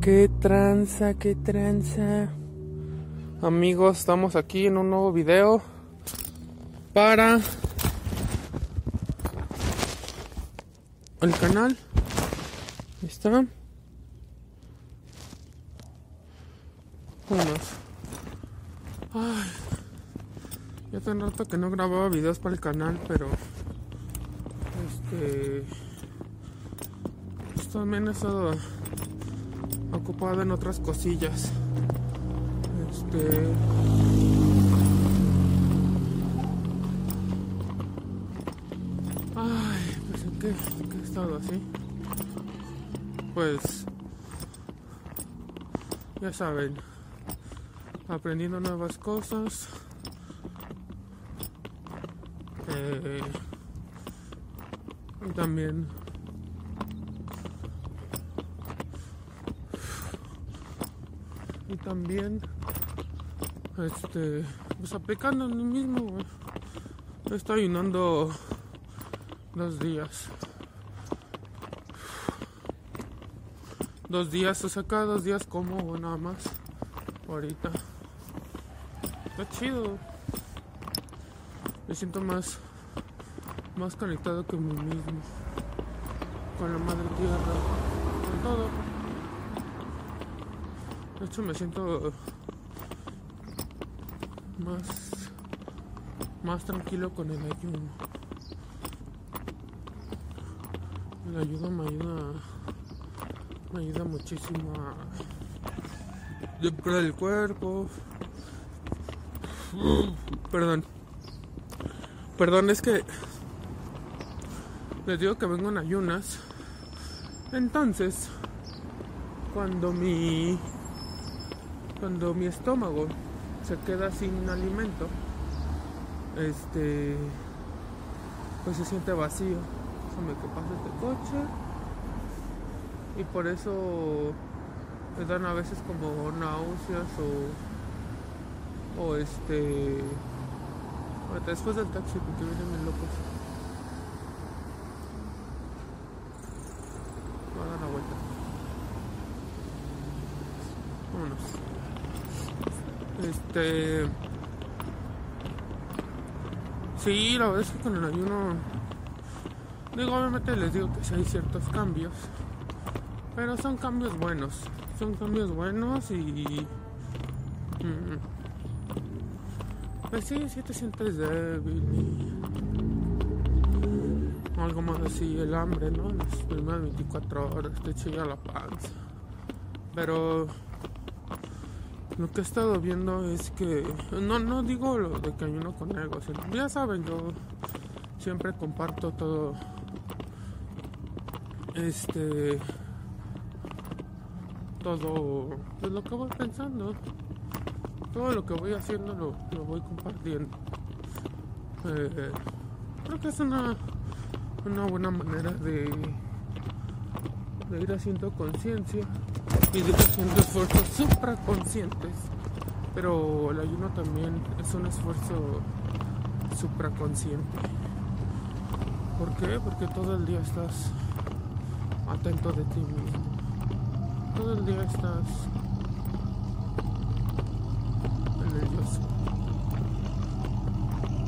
qué tranza, qué tranza. Amigos, estamos aquí en un nuevo video para el canal. Ahí está. Vámonos. Ay, ya hace rato que no grababa videos para el canal, pero este pues también he estado ocupado en otras cosillas. Este Ay, pues en qué, qué he estado así. Pues ya saben, aprendiendo nuevas cosas. Eh, y también también este pues aplicando en mí mismo estoy ayunando dos días. Dos días o sea cada dos días como nada más. Ahorita. Está chido. Me siento más más conectado con mí mismo. Con la madre tierra. Con todo de hecho me siento más más tranquilo con el ayuno. El ayuno me ayuda me ayuda muchísimo a depurar el cuerpo. Perdón. Perdón es que les digo que vengo en ayunas. Entonces cuando mi cuando mi estómago se queda sin alimento, este, pues se siente vacío. Déjame que pase este coche. Y por eso me dan a veces como náuseas o, o este, después del taxi porque vienen locos. Voy a dar la vuelta. Vámonos. Este. Sí, la verdad es que con el ayuno. Digo, obviamente les digo que sí hay ciertos cambios. Pero son cambios buenos. Son cambios buenos y. mm, Pues sí, sí te sientes débil y. Algo más así, el hambre, ¿no? Las primeras 24 horas te chilla la panza. Pero lo que he estado viendo es que no no digo lo de que ayuno con sino, ya saben yo siempre comparto todo este todo pues, lo que voy pensando. Todo lo que voy haciendo lo, lo voy compartiendo. Eh, creo que es una una buena manera de de ir haciendo conciencia y de ir haciendo esfuerzos supraconscientes. Pero el ayuno también es un esfuerzo supraconsciente. ¿Por qué? Porque todo el día estás atento de ti mismo. Todo el día estás nervioso.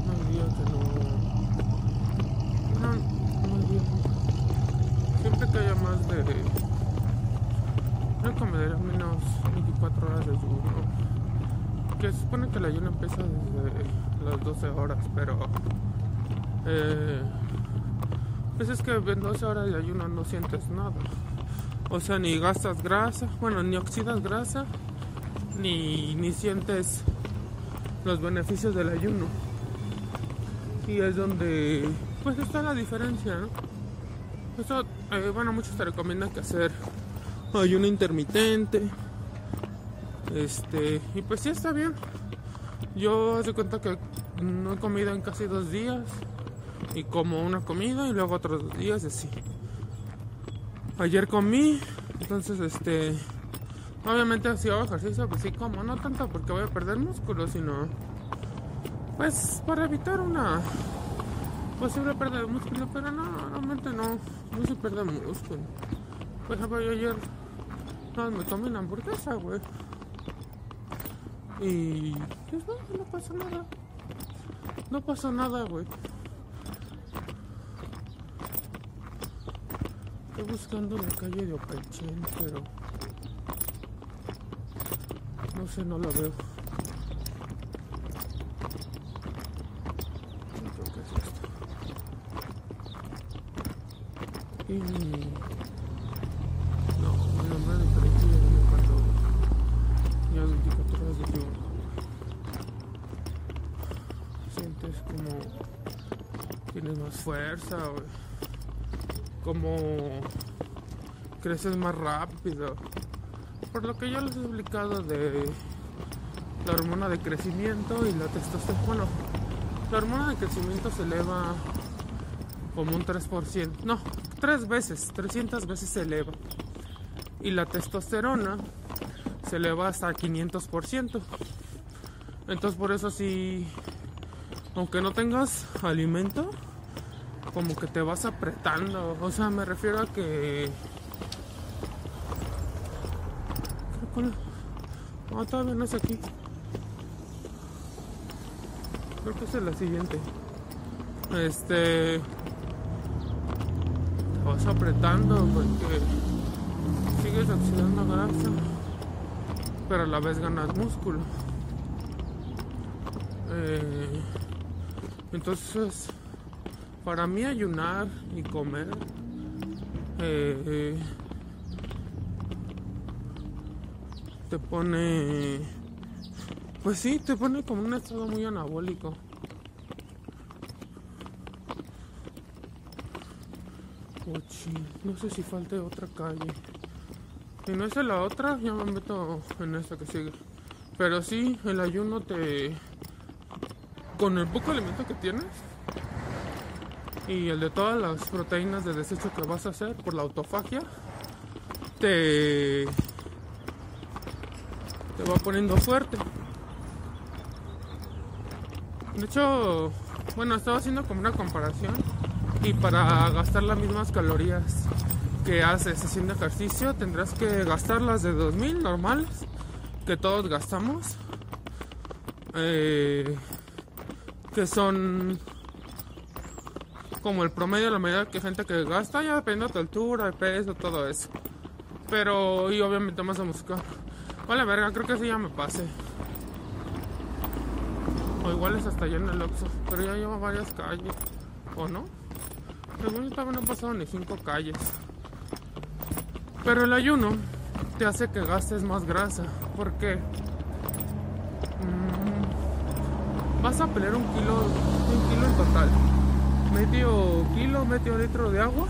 No hay día que no. No, no hay día. Siempre que haya más de. No comer menos 24 horas de ayuno. Que se supone ayuno empieza desde las 12 horas, pero. Eh, pues es que en 12 horas de ayuno no sientes nada. O sea, ni gastas grasa, bueno, ni oxidas grasa, ni, ni sientes los beneficios del ayuno. Y es donde, pues está la diferencia, ¿no? Eso, eh, bueno, muchos te recomiendan que hacer ayuno intermitente. Este, y pues sí está bien. Yo hace cuenta que no he comido en casi dos días. Y como una comida y luego otros dos días así. Ayer comí, entonces este. Obviamente si hago ejercicio, pues sí como, no tanto porque voy a perder músculo, sino. Pues para evitar una posible pérdida de músculo, pero no, realmente no, no se pierde músculo. Por ejemplo, yo ayer me comí una hamburguesa, güey. Y pues no, no pasó nada. No pasó nada, güey. Estoy buscando la calle de Opelchen, pero no sé, no la veo. Creo que es esto. Y no, mi nombre es diferente ya viene cuando ya 24 horas de yo sientes como tienes más como creces más rápido. Por lo que yo les he explicado de la hormona de crecimiento y la testosterona. Bueno, la hormona de crecimiento se eleva como un 3%. No, tres veces, 300 veces se eleva. Y la testosterona se eleva hasta 500%. Entonces por eso si, aunque no tengas alimento, como que te vas apretando. O sea, me refiero a que... Creo que... No, todavía no es aquí. Creo que es la siguiente. Este... Te vas apretando porque sigues oxidando grasa, pero a la vez ganas músculo. Eh, entonces, para mí ayunar y comer eh, te pone, pues sí, te pone como un estado muy anabólico. No sé si falte otra calle. Si no es la otra, ya me meto en esta que sigue. Pero sí, el ayuno te... Con el poco alimento que tienes y el de todas las proteínas de desecho que vas a hacer por la autofagia, te... Te va poniendo fuerte. De hecho, bueno, estaba haciendo como una comparación y para gastar las mismas calorías que haces haciendo ejercicio tendrás que gastar las de 2000 normales que todos gastamos eh, que son como el promedio de la medida que gente que gasta ya dependiendo de tu altura, de peso, todo eso. Pero y obviamente más a música. Vale verga, creo que sí ya me pase o igual es hasta allá en el Oxxo pero ya llevo varias calles. O no según yo todavía no he pasado ni cinco calles. Pero el ayuno te hace que gastes más grasa. porque mm, vas a pelear un kilo, un kilo en total. Medio kilo, medio litro de agua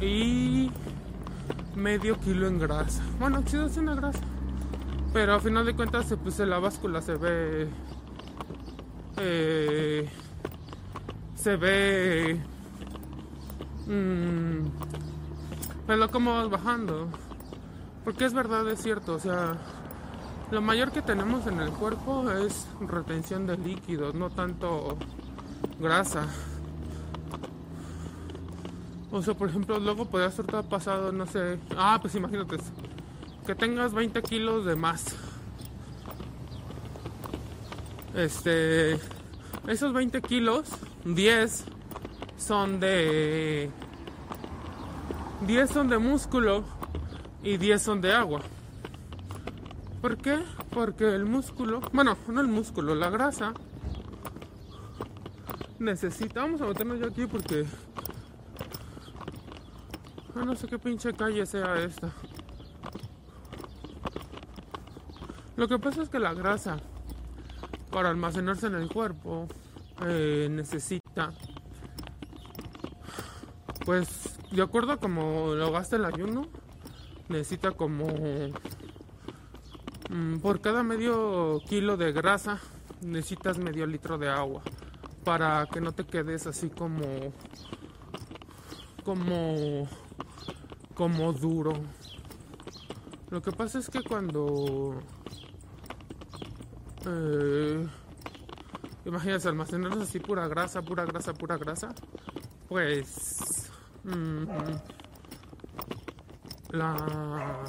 y medio kilo en grasa. Bueno, oxidación de grasa. Pero a final de cuentas, pues la báscula se ve. Eh, se ve. Mmm, pero cómo vas bajando. Porque es verdad, es cierto, o sea, lo mayor que tenemos en el cuerpo es retención de líquidos, no tanto grasa. O sea, por ejemplo, luego podría ser todo pasado, no sé. Ah, pues imagínate, que tengas 20 kilos de más. Este, esos 20 kilos, 10 son de 10 son de músculo y 10 son de agua. ¿Por qué? Porque el músculo, bueno, no el músculo, la grasa necesita, vamos a meternos ya aquí porque ah, no sé qué pinche calle sea esta. Lo que pasa es que la grasa para almacenarse en el cuerpo eh, necesita pues de acuerdo a como lo gasta el ayuno, necesita como mm, por cada medio kilo de grasa necesitas medio litro de agua para que no te quedes así como como como duro. Lo que pasa es que cuando eh, imaginas almacenar así pura grasa, pura grasa, pura grasa, pues la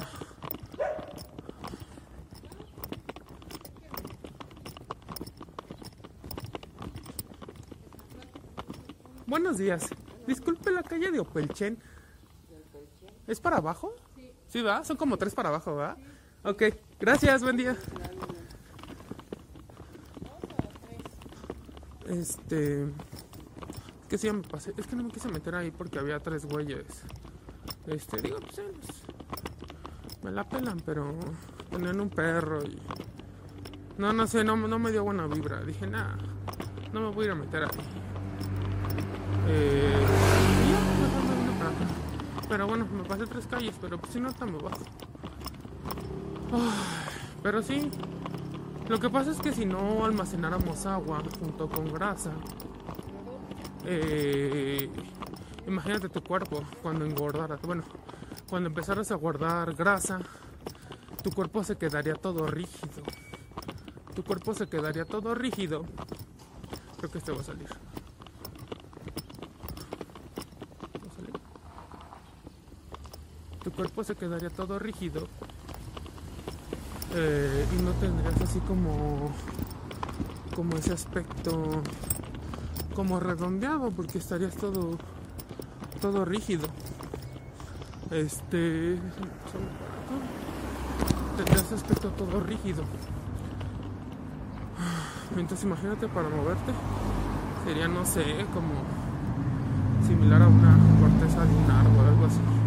Buenos días. Disculpe la calle de Opelchen. ¿Es para abajo? Sí. ¿Sí va? Son como tres para abajo, ¿va? Ok, gracias, buen día. Este. Que sí, me pasé. Es que no me quise meter ahí porque había tres güeyes. Este, digo, pues, pues me la pelan, pero tenían un perro y. No, no sé, no, no me dio buena vibra. Dije, nada, no me voy a ir a meter ahí. Pero bueno, me pasé tres calles, pero pues si no, está muy bajo. pero sí, lo que pasa es que si no almacenáramos agua junto con grasa, eh, imagínate tu cuerpo cuando engordaras, bueno, cuando empezaras a guardar grasa, tu cuerpo se quedaría todo rígido. Tu cuerpo se quedaría todo rígido. Creo que este va a salir. Cuerpo se quedaría todo rígido eh, y no tendrías así como como ese aspecto como redondeado porque estarías todo todo rígido. Este tendrías aspecto todo rígido. Entonces imagínate para moverte sería no sé como similar a una corteza de un árbol algo así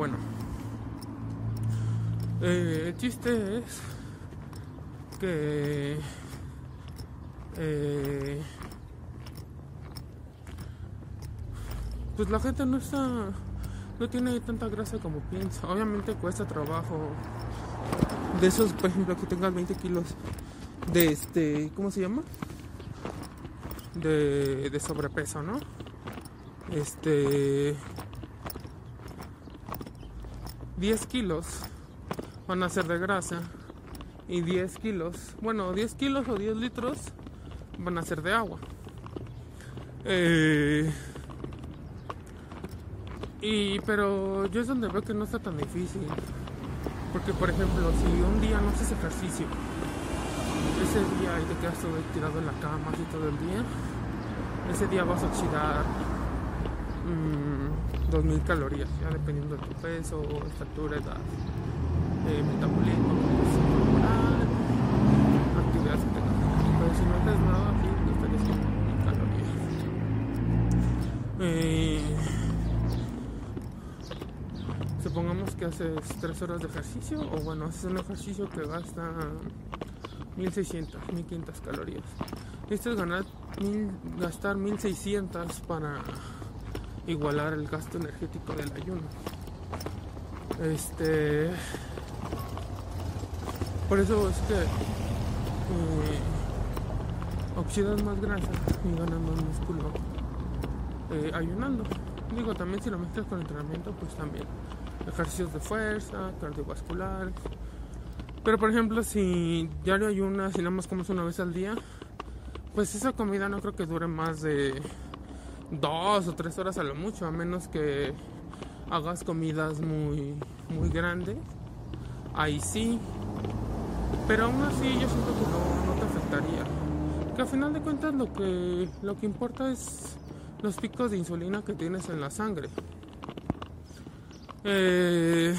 bueno. Eh, el chiste es que eh, pues la gente no está no tiene tanta grasa como piensa obviamente cuesta trabajo de esos por ejemplo que tengas 20 kilos de este ¿cómo se llama? de, de sobrepeso ¿no? este 10 kilos van a ser de grasa y 10 kilos, bueno, 10 kilos o 10 litros van a ser de agua. Eh, y pero yo es donde veo que no está tan difícil. Porque por ejemplo, si un día no haces ejercicio, ese día y te quedas todo tirado en la cama así todo el día, ese día vas a oxidar. Mmm, 2000 calorías, ya dependiendo de tu peso, estatura, edad, eh, metabolismo, corporal, actividades que tengas. Pero si no haces nada, sí, te estarías 100 calorías. Eh, supongamos que haces 3 horas de ejercicio, o bueno, haces un ejercicio que gasta 1600, 1500 calorías. Es ganar, mil, gastar 1600 para igualar el gasto energético del ayuno. Este. Por eso es que eh, más grasa y ganas más músculo eh, ayunando. Digo, también si lo mezclas con entrenamiento, pues también ejercicios de fuerza, cardiovascular. Pero por ejemplo, si diario ayunas y nada más comes una vez al día, pues esa comida no creo que dure más de dos o tres horas a lo mucho, a menos que hagas comidas muy, muy grandes. Ahí sí. Pero aún así yo siento que no, te afectaría. Que al final de cuentas lo que, lo que importa es los picos de insulina que tienes en la sangre. Eh,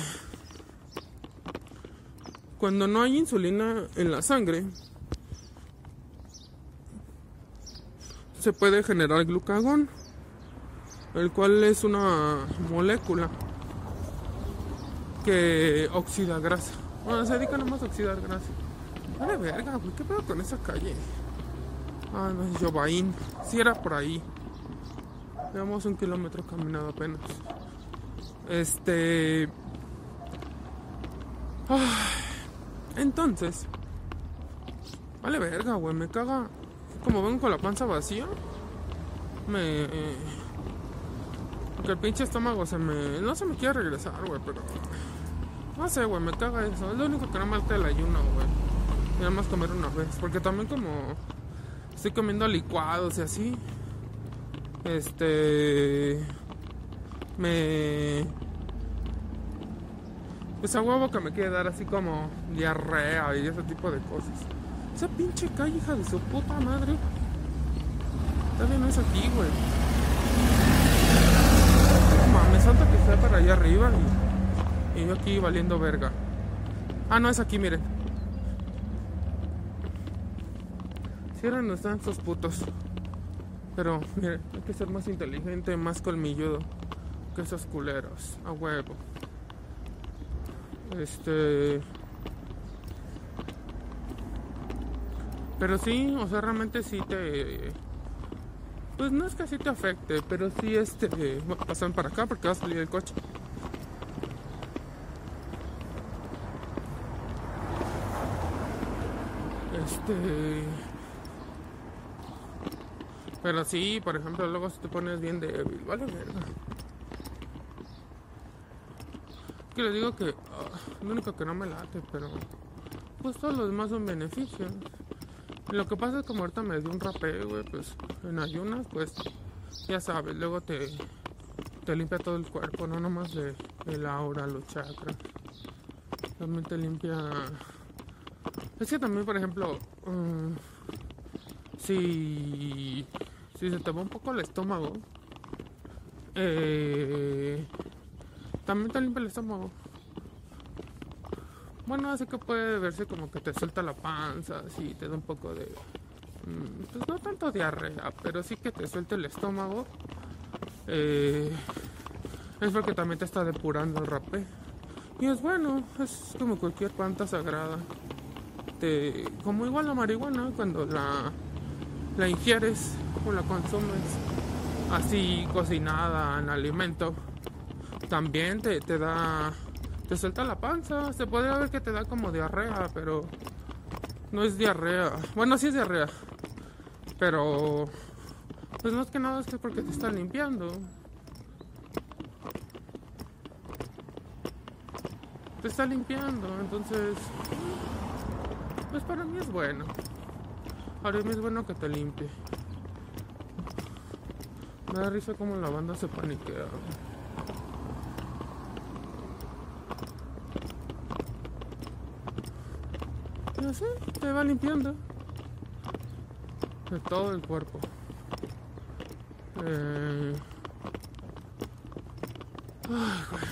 cuando no hay insulina en la sangre, se puede generar glucagón el cual es una molécula que oxida grasa. Bueno, se dedica nomás a oxidar grasa. Vale verga, güey, ¿qué pedo con esa calle? Ah, no es Jovain. Si era por ahí. Llevamos un kilómetro caminado apenas. Este. entonces. Vale verga, güey, me caga. Como vengo con la panza vacía. Me. El pinche estómago se me. No se me quiere regresar, güey, pero. No sé, güey, me caga eso. Es lo único que no me alta el ayuno, güey. Nada más comer una vez. Porque también, como. Estoy comiendo licuados y así. Este. Me. Pues a huevo que me quiere dar así como diarrea y ese tipo de cosas. Esa pinche calle, hija de su puta madre. Todavía no es aquí, güey. Para allá arriba y, yo aquí valiendo verga. Ah, no es aquí, miren. Si eran, no putos. Pero, miren, hay que ser más inteligente, más colmilludo que esos culeros. A huevo. Este. Pero sí, o sea, realmente sí te. Pues no es que así te afecte, pero sí este. Pasan para acá porque va a salir el coche. Este. Pero sí, por ejemplo, luego si te pones bien débil, vale verga. Que les digo que ah, lo único que no me late, pero pues todos los demás son beneficios. Lo que pasa es que como ahorita me dio un rapé, güey, pues en ayunas, pues ya sabes, luego te, te limpia todo el cuerpo, no nomás de, el aura, los chakras. También te limpia. Es que también, por ejemplo, mm, si, si se te va un poco el estómago, eh, también te limpia el estómago. Bueno, así que puede verse como que te suelta la panza, así te da un poco de. mm, Pues no tanto diarrea, pero sí que te suelte el estómago. Eh, es porque también te está depurando el rapé. Y es bueno, es como cualquier planta sagrada. Te, como igual la marihuana, cuando la, la ingieres o la consumes así cocinada en alimento, también te, te da te suelta la panza. Se puede ver que te da como diarrea, pero no es diarrea. Bueno, sí es diarrea. Pero pues más que nada es que porque te está limpiando. Te está limpiando, entonces pues para mí es bueno. Para mí es bueno que te limpie. Me da risa como la banda se paniquea. Y así te va limpiando de todo el cuerpo. Eh, ay, güey.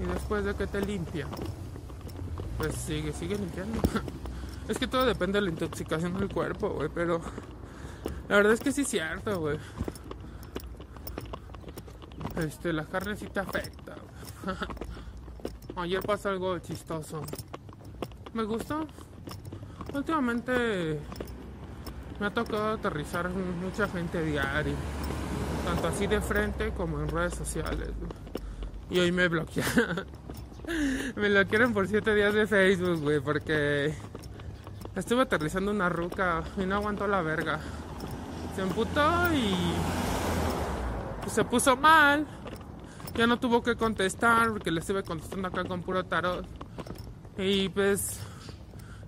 Y después de que te limpia, pues sigue, sigue limpiando. Es que todo depende de la intoxicación del cuerpo, güey, pero la verdad es que sí es cierto, güey. Este, la carne sí te afecta. Ayer pasó algo chistoso. Me gustó. Últimamente me ha tocado aterrizar mucha gente diario. Tanto así de frente como en redes sociales. Y hoy me bloquearon. me bloquearon por 7 días de Facebook, güey, porque estuve aterrizando una ruca y no aguantó la verga. Se emputó y se puso mal. Ya no tuvo que contestar porque le estuve contestando acá con puro tarot. Y pues,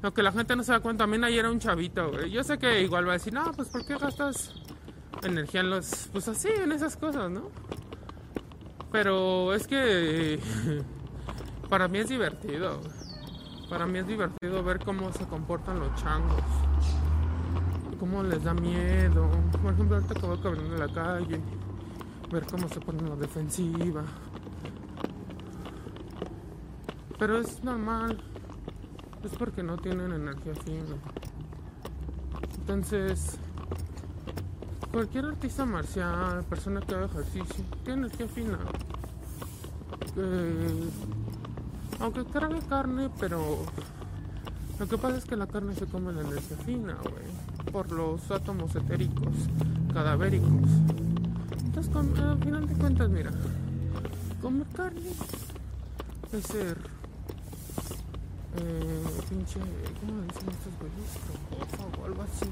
lo que la gente no se da cuenta, también ayer era un chavito, güey. Yo sé que igual va a decir, no, pues ¿por qué gastas energía en los, pues así, en esas cosas, ¿no? Pero es que para mí es divertido. Para mí es divertido ver cómo se comportan los changos. Cómo les da miedo. Por ejemplo, ahorita que voy caminando en la calle. Ver cómo se ponen la defensiva. Pero es normal. Es porque no tienen energía fina. Entonces, cualquier artista marcial, persona que haga ejercicio, tiene energía fina. Eh, aunque trague carne, pero lo que pasa es que la carne se come la energía fina, güey, por los átomos etéricos, cadavéricos. Entonces, al final de cuentas, mira, comer carne es ser eh, pinche, ¿cómo le dicen estos güeyes? Tramposo o algo así.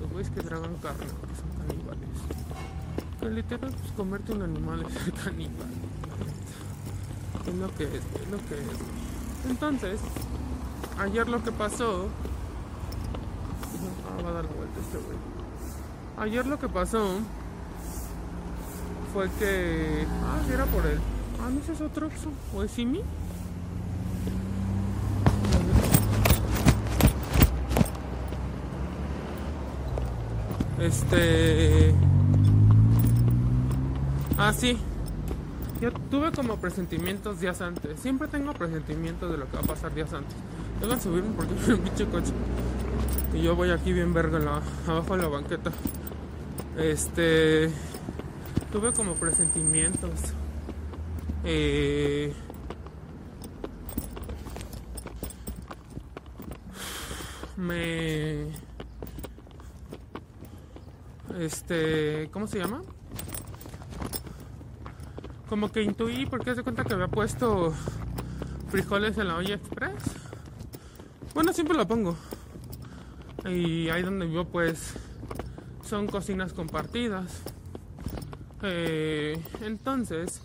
Los güeyes que tragan carne, que son caníbales. Que literal, pues comerte un animal es caníbal. Es lo que es, es lo que es. Entonces, ayer lo que pasó. Ah, va a dar la vuelta este güey. Ayer lo que pasó fue que. Ah, era por él. Ah, no sé, es otro Oxxo. ¿O es Simi? Este. Ah, sí. Yo tuve como presentimientos días antes. Siempre tengo presentimientos de lo que va a pasar días antes. Que subirme porque es un pinche coche. Y yo voy aquí bien verga la, abajo de la banqueta. Este. Tuve como presentimientos. Eh, me. Este. ¿Cómo se llama? Como que intuí porque se cuenta que había puesto frijoles en la olla express. Bueno, siempre lo pongo. Y ahí donde vivo, pues son cocinas compartidas. Eh, entonces,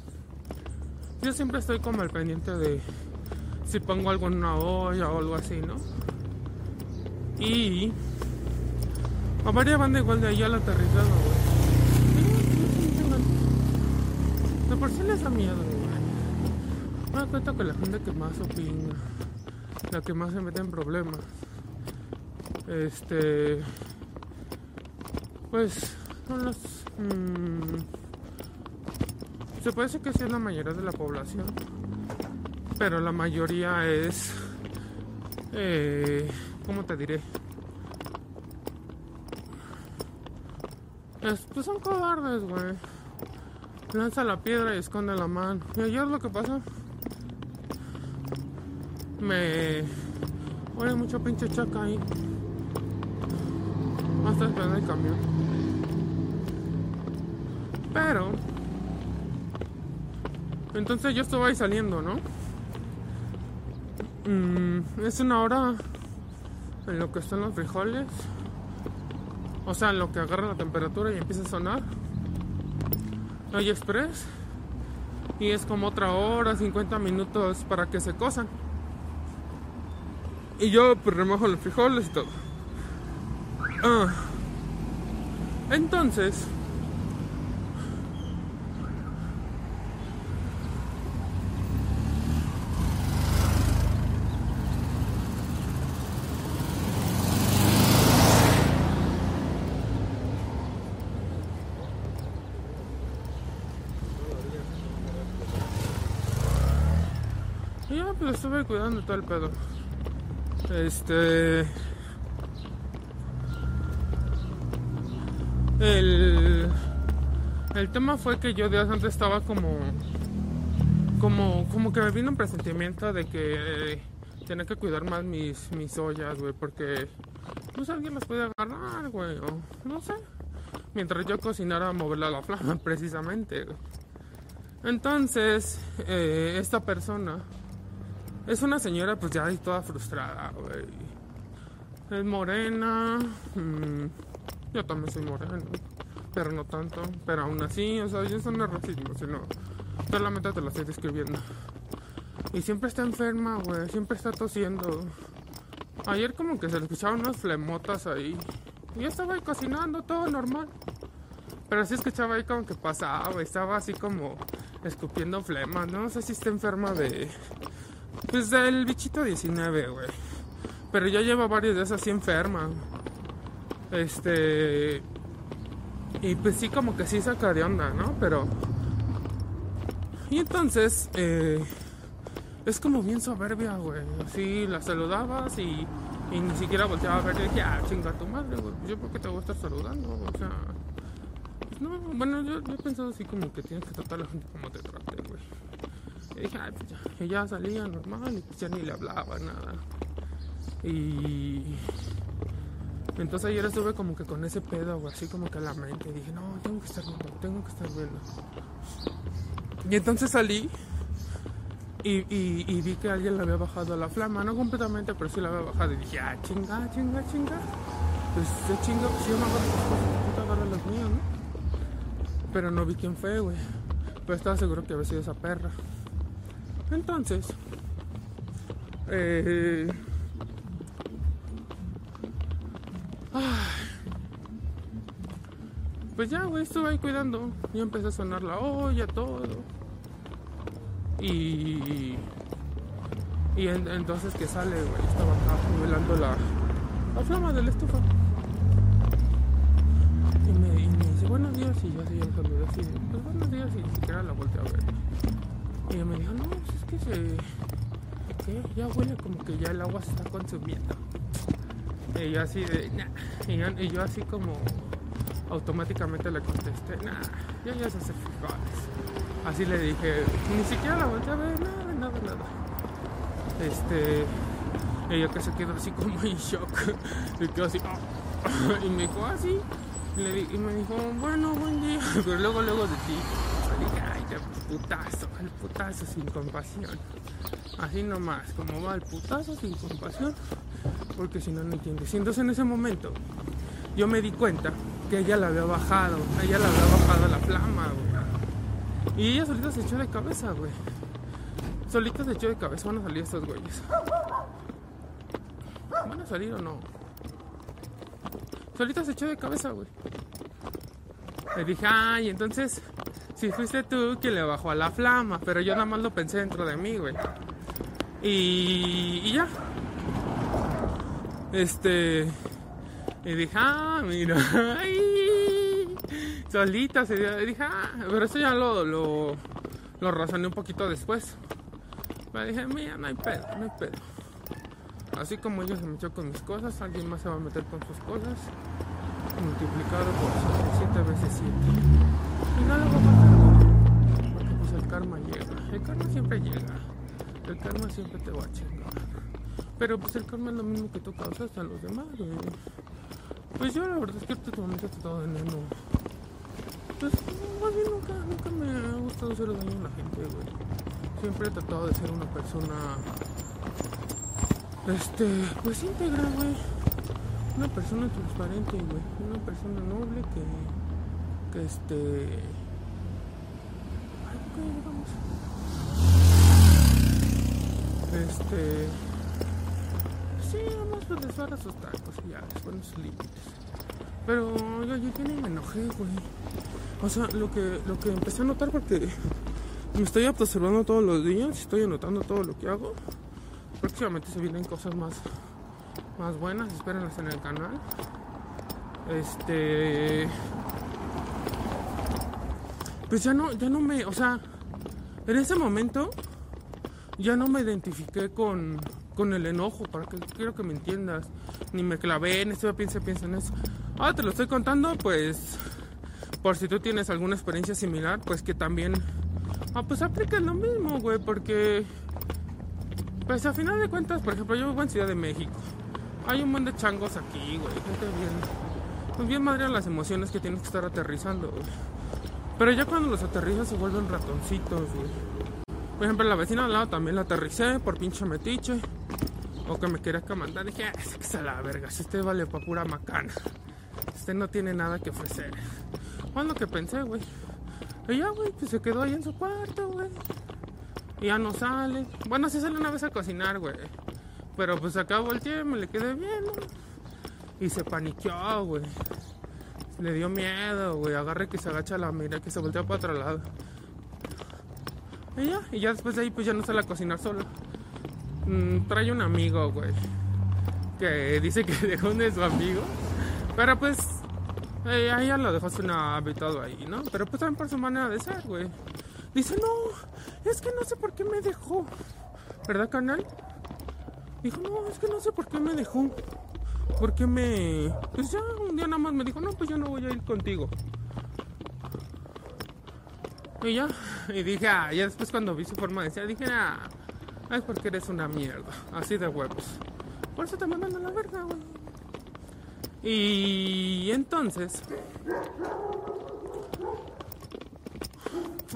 yo siempre estoy como al pendiente de si pongo algo en una olla o algo así, ¿no? Y a varias van igual de ahí al aterrizado, güey. De por sí les da miedo, güey. Me da cuenta que la gente que más opina, la que más se mete en problemas, este. Pues son los. Mmm, se puede decir que sí es la mayoría de la población, pero la mayoría es. Eh, ¿Cómo te diré? Pues son cobardes, güey. Lanza la piedra y esconde la mano. Y ayer lo que pasó. Me. Oye, mucho pinche chaca ahí. Hasta esperando el camión. Pero. Entonces yo estuve ahí saliendo, ¿no? Mm, es una hora en lo que están los frijoles. O sea, lo que agarra la temperatura y empieza a sonar. Hay express. Y es como otra hora, 50 minutos para que se cosan. Y yo pues remojo los frijoles y todo. Ah. Entonces, Pues estuve cuidando todo el pedo. Este. El. El tema fue que yo días antes estaba como. Como, como que me vino un presentimiento de que tenía que cuidar más mis, mis ollas, güey, porque sé, alguien las puede agarrar, güey, no sé. Mientras yo cocinara, moverla a la flama, precisamente, Entonces, eh, esta persona es una señora pues ya ahí toda frustrada, güey. Es morena. Mm, yo también soy morena, pero no tanto. Pero aún así, o sea, eso no es racismo, sino solamente te lo estoy describiendo. Y siempre está enferma, güey. Siempre está tosiendo. Ayer como que se le escuchaban unas flemotas ahí. Y yo estaba ahí cocinando, todo normal. Pero sí escuchaba ahí como que pasaba, estaba así como escupiendo flemas. No sé si está enferma de pues del bichito 19, güey. Pero ya lleva varios de esas así enferma. Este. Y pues sí, como que sí saca de onda, ¿no? Pero. Y entonces, eh, es como bien soberbia, güey. Así la saludabas y, y ni siquiera volteaba a ver. Y dije, ah, chinga tu madre, güey. Yo, ¿por qué te voy a estar saludando? O sea. Pues no, bueno, yo, yo he pensado así como que tienes que tratar a la gente como te trate, güey. Y dije, ay, pues ya. Ella salía normal y pues ya ni le hablaba nada. Y entonces ayer estuve como que con ese pedo, o así como que a la mente. Dije, no, tengo que estar viendo, tengo que estar viendo. Y entonces salí y, y, vi que alguien le había bajado la flama, no completamente, pero sí la había bajado. Y dije, ah, chinga, chinga, chinga. Pues yo chingo, pues yo me agarro las cosas, tú agarras las mías, ¿no? Pero no vi quién fue, güey. Pero estaba seguro que había sido esa perra. Entonces, eh, pues ya, güey, estuve ahí cuidando. Ya empecé a sonar la olla, todo. Y. Y en- entonces que sale, güey, estaba acá la, la flama de la estufa. Y me, dice, buenos días, y yo así, yo saludé así, pues buenos días, y ni siquiera la volteé a ver. Y me dijo, no, pues es que se... ¿Qué? Ya huele como que ya el agua se está consumiendo. Y yo así de, nah. Y yo, así como automáticamente le contesté, nah, ya ya se hace frijoles. Así le dije, ni siquiera la volteé a ver, nada, nada, nada. Este, ella que se quedó así como en shock. Y quedó así, "Ah". y me dijo, así. di- y me dijo, bueno, buen día. Pero luego, luego de ti. Putazo, el putazo sin compasión. Así nomás, como va el putazo sin compasión. Porque si no, no entiendes. Y entonces en ese momento, yo me di cuenta que ella la había bajado. Ella la había bajado la flama, güey. Y ella solita se echó de cabeza, güey. Solita se echó de cabeza. Van a salir estos güeyes. ¿Van a salir o no? Solita se echó de cabeza, güey. Le dije, ay, entonces, si fuiste tú quien le bajó a la flama, pero yo nada más lo pensé dentro de mí, güey. Y, y ya. Este. Y dije, ah, mira, ay, solita se dio. Y dije, ah, pero eso ya lo, lo, lo razoné un poquito después. Pero dije, mira, no hay pedo, no hay pedo. Así como ella se metió con mis cosas, alguien más se va a meter con sus cosas. Multiplicado por 7 veces 7. Pasar, Porque pues el karma llega. El karma siempre llega. El karma siempre te va a chingar. Pero pues el karma es lo mismo que tú causas a los demás, güey. Pues yo la verdad es que últimamente he tratado de no. Pues más bien nunca, nunca me ha gustado hacer daño a la gente, güey. Siempre he tratado de ser una persona este, pues íntegra, güey. Una persona transparente, güey. Una persona noble que. Este. Este. Sí, vamos a desfar a sus tacos y ya, les ponen sus límites. Pero yo llegué y me enojé, güey. O sea, lo que, lo que empecé a notar porque me estoy observando todos los días, estoy anotando todo lo que hago próximamente se vienen cosas más, más buenas, espérenlas en el canal. Este. Pues ya no, ya no me. O sea, en ese momento ya no me identifiqué con, con el enojo, para que quiero que me entiendas. Ni me clavé en esto, piensa, piensa en eso. Ahora te lo estoy contando, pues. Por si tú tienes alguna experiencia similar, pues que también. Ah, pues aplica lo mismo, güey, porque. Pues a final de cuentas, por ejemplo, yo vivo en Ciudad de México. Hay un montón de changos aquí, güey. Gente bien. Pues bien madre las emociones que tienes que estar aterrizando, güey. Pero ya cuando los aterrizas se vuelven ratoncitos, güey. Por ejemplo, la vecina al lado también la aterricé por pinche metiche. O que me quería comandar. Dije, ah, es que se la verga. Si este vale pa' pura macana. Este no tiene nada que ofrecer. Bueno, que pensé, güey. Y ya, güey, pues se quedó ahí en su cuarto, güey. Y ya no sale. Bueno, sí sale una vez a cocinar, güey. Pero pues acá volteé, me le quedé viendo. Y se paniqueó, güey. Le dio miedo, güey. Agarre que se agacha la mira, que se voltea para otro lado. Y ya, y ya después de ahí, pues ya no sale a cocinar solo. Mm, trae un amigo, güey. Que dice que dejó uno de su amigo. Pero pues, eh, a ella lo dejó sin habitado ahí, ¿no? Pero pues también por su manera de ser, güey. Dice, no, es que no sé por qué me dejó. ¿Verdad, canal? Dijo, no, es que no sé por qué me dejó. ¿Por qué me...? Pues ya, un día nada más me dijo, no, pues yo no voy a ir contigo. Y ya, y dije, ah, ya después cuando vi su forma de ser, dije, ah, es porque eres una mierda, así de huevos. Por eso te mandan a la verga, güey. Y entonces...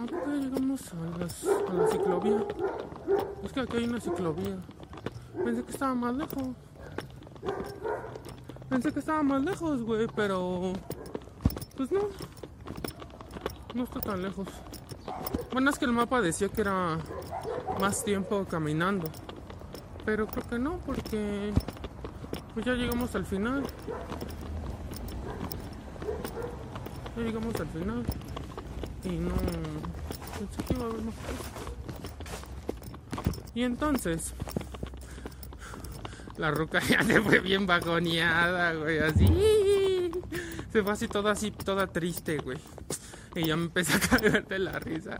¿A poco ya llegamos a, las- a la ciclovía? Es que aquí hay una ciclovía. Pensé que estaba más lejos. Pensé que estaba más lejos, güey, pero... Pues no. No está tan lejos. Bueno, es que el mapa decía que era más tiempo caminando. Pero creo que no, porque... Pues ya llegamos al final. Ya llegamos al final. Y no... Pensé que iba a haber más cosas. Y entonces, la ruca ya se fue bien vagoneada, güey, así. Se fue así toda así, toda triste, güey. Y ya me empecé a caer de la risa.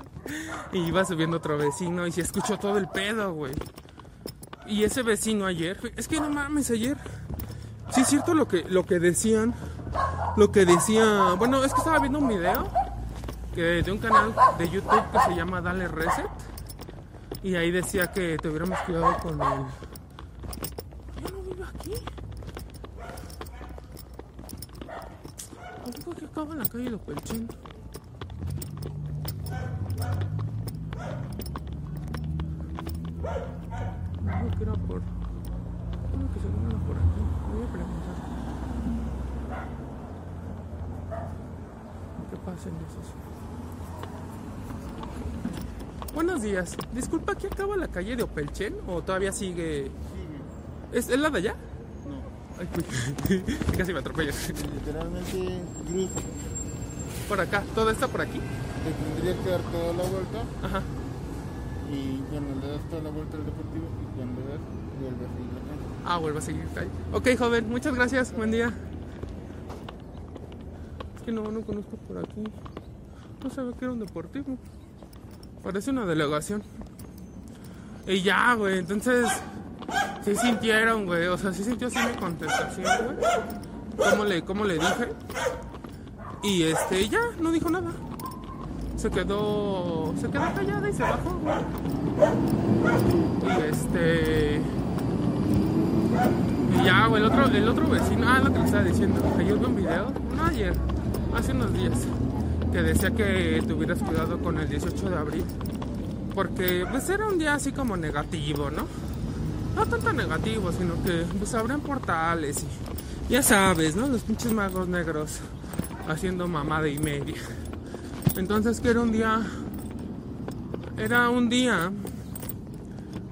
Y iba subiendo otro vecino y se escuchó todo el pedo, güey. Y ese vecino ayer, es que no mames, ayer. Sí es cierto lo que, lo que decían. Lo que decía. Bueno, es que estaba viendo un video que, de un canal de YouTube que se llama Dale Reset. Y ahí decía que tuviéramos cuidado con el. ¿Ya no vive aquí? Que acaba en la calle de Pelchín. Creo que era por. Creo que se vino por aquí. Voy a preguntar. ¿Qué pasa en esos? Buenos días. Disculpa, ¿aquí acaba la calle de Opelchen o todavía sigue? ¿Es, ¿es la de allá? Ay. Casi me atropellas. literalmente cruz. Por acá, todo está por aquí. Te tendría que dar toda la vuelta Ajá. y cuando le das toda la vuelta al deportivo y cuando das vuelve a seguir la calle. Ah, vuelvo a seguir ahí. Ok, joven, muchas gracias. Buen día. Es que no, no conozco por aquí. No sabía que era un deportivo. Parece una delegación. Y ya, güey. Entonces, sí sintieron, güey. O sea, sí sintió así mi contestación, güey. ¿Cómo le, cómo le dije? Y este, ya, no dijo nada. Se quedó, se quedó callada y se bajó, güey. Y este. Y ya, güey, el otro, el otro vecino, ah, lo que le estaba diciendo, ayer vi un video, no ayer, hace unos días, que decía que tuvieras cuidado con el 18 de abril, porque pues era un día así como negativo, ¿no? No tanto negativo, sino que pues abren portales y ya sabes, ¿no? Los pinches magos negros haciendo mamada y media. Entonces que era un día, era un día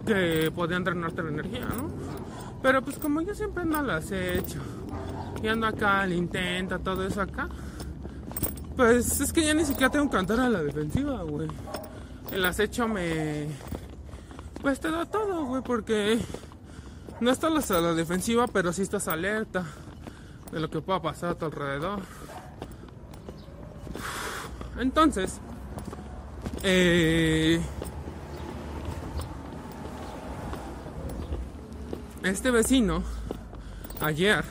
que podían drenarte la energía, ¿no? Pero pues como yo siempre ando al acecho y ando acá al intento, todo eso acá, pues es que ya ni siquiera tengo que andar a la defensiva, güey. El acecho me... Pues da todo, güey, porque no estás a la defensiva, pero sí estás alerta de lo que pueda pasar a tu alrededor. Entonces, eh, este vecino ayer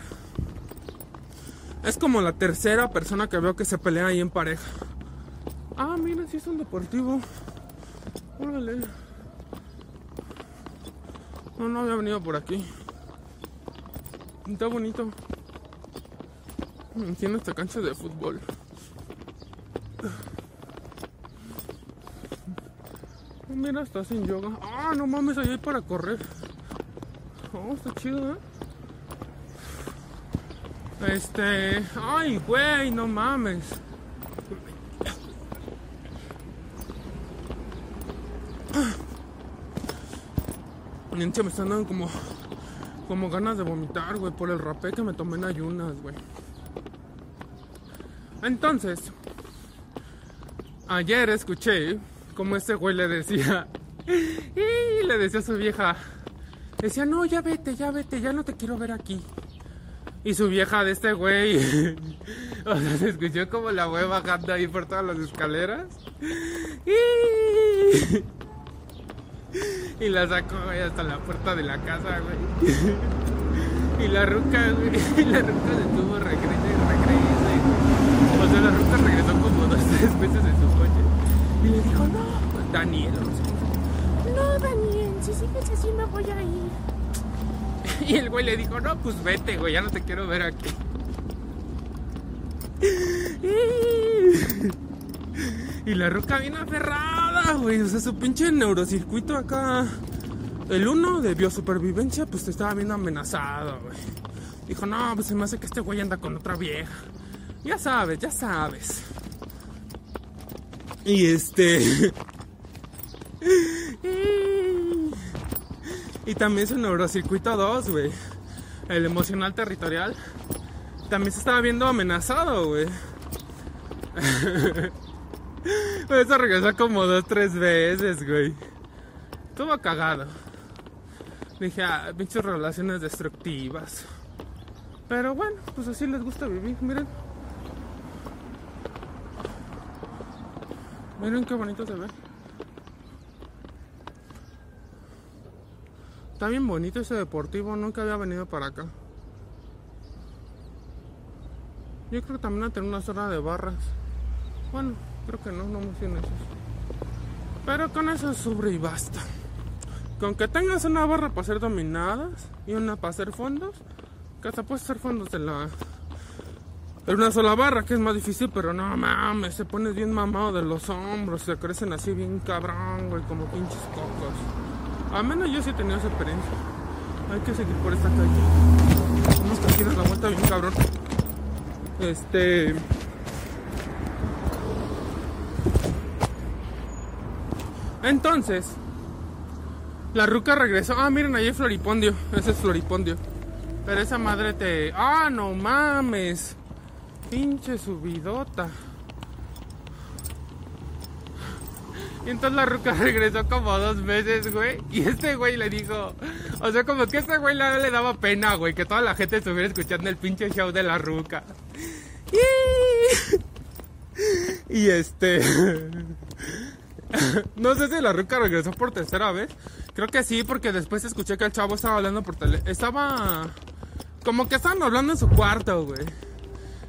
es como la tercera persona que veo que se pelea ahí en pareja. Ah, mira, si es un deportivo. Órale. No, no había venido por aquí. Está bonito. Tiene esta cancha de fútbol. Mira, está sin yoga. Ah, no mames, ahí hay para correr. Oh, está chido, ¿eh? Este. Ay, güey, no mames. Me están dando como. Como ganas de vomitar, güey, por el rapé que me tomé en ayunas, güey. Entonces. Ayer escuché como este güey le decía. Y le decía a su vieja. Decía, no, ya vete, ya vete, ya no te quiero ver aquí. Y su vieja de este güey. o sea, se escuchó como la güey bajando ahí por todas las escaleras. Y, y la sacó güey, hasta la puerta de la casa, güey. y la ruca, güey. Y la ruca se tuvo regresa y regresa. O sea, la ruca regresó como dos, tres veces en su coche. Y le dijo, no, Daniel. o no sé cómo se llama, No, Daniel, si sigues así me voy a ir. Y el güey le dijo, no, pues vete, güey, ya no te quiero ver aquí. Y la ruca bien aferrada, güey. O sea, su pinche neurocircuito acá. El uno de biosupervivencia, pues estaba viendo amenazado, güey. Dijo, no, pues se me hace que este güey anda con otra vieja. Ya sabes, ya sabes. Y este. Y también su neurocircuito 2, güey. El emocional territorial. También se estaba viendo amenazado, güey. Eso regresó como dos, tres veces, güey. Estuvo cagado. Dije, ah, pinches relaciones destructivas. Pero bueno, pues así les gusta vivir, miren. Miren qué bonito se ve. Está bien bonito ese deportivo, nunca había venido para acá. Yo creo que también va a tener una zona de barras. Bueno, creo que no, no me en eso. Pero con eso sobre y basta. Con que tengas una barra para ser dominadas y una para hacer fondos, que hasta puedes hacer fondos de la. En una sola barra, que es más difícil, pero no mames, se pone bien mamado de los hombros, se crecen así bien cabrón, güey, como pinches cocos. Al menos yo sí he tenido esa experiencia. Hay que seguir por esta calle. Vamos que la vuelta bien cabrón. Este. Entonces, la ruca regresó. Ah, miren, ahí hay floripondio. Ese es floripondio. Pero esa madre te. Ah, no mames. Pinche subidota. Y entonces la ruca regresó como dos veces, güey. Y este güey le dijo. O sea, como que este güey le, le daba pena, güey. Que toda la gente estuviera escuchando el pinche show de la ruca. Y, y este. no sé si la ruca regresó por tercera vez. Creo que sí, porque después escuché que el chavo estaba hablando por teléfono. Estaba. Como que estaban hablando en su cuarto, güey.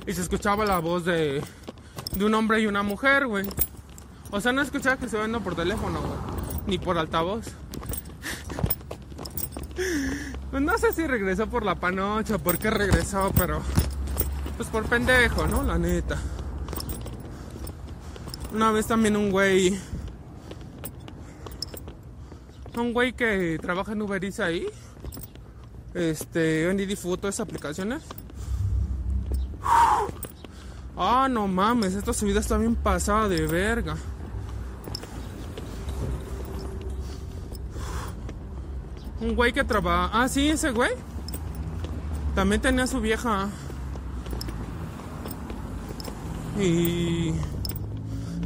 Y se escuchaba la voz de. De un hombre y una mujer, güey. O sea, no escuchaba que se hablando por teléfono, güey. Ni por altavoz. Pues no sé si regresó por la panocha o por qué regresó, pero. Pues por pendejo, ¿no? La neta. Una vez también un güey. Un güey que trabaja en Uber Eats ahí. Este, en Didi Food, esas aplicaciones. Ah, no mames, esta subida está bien pasada de verga. Un güey que trabaja. Ah, sí, ese güey. También tenía su vieja. Y.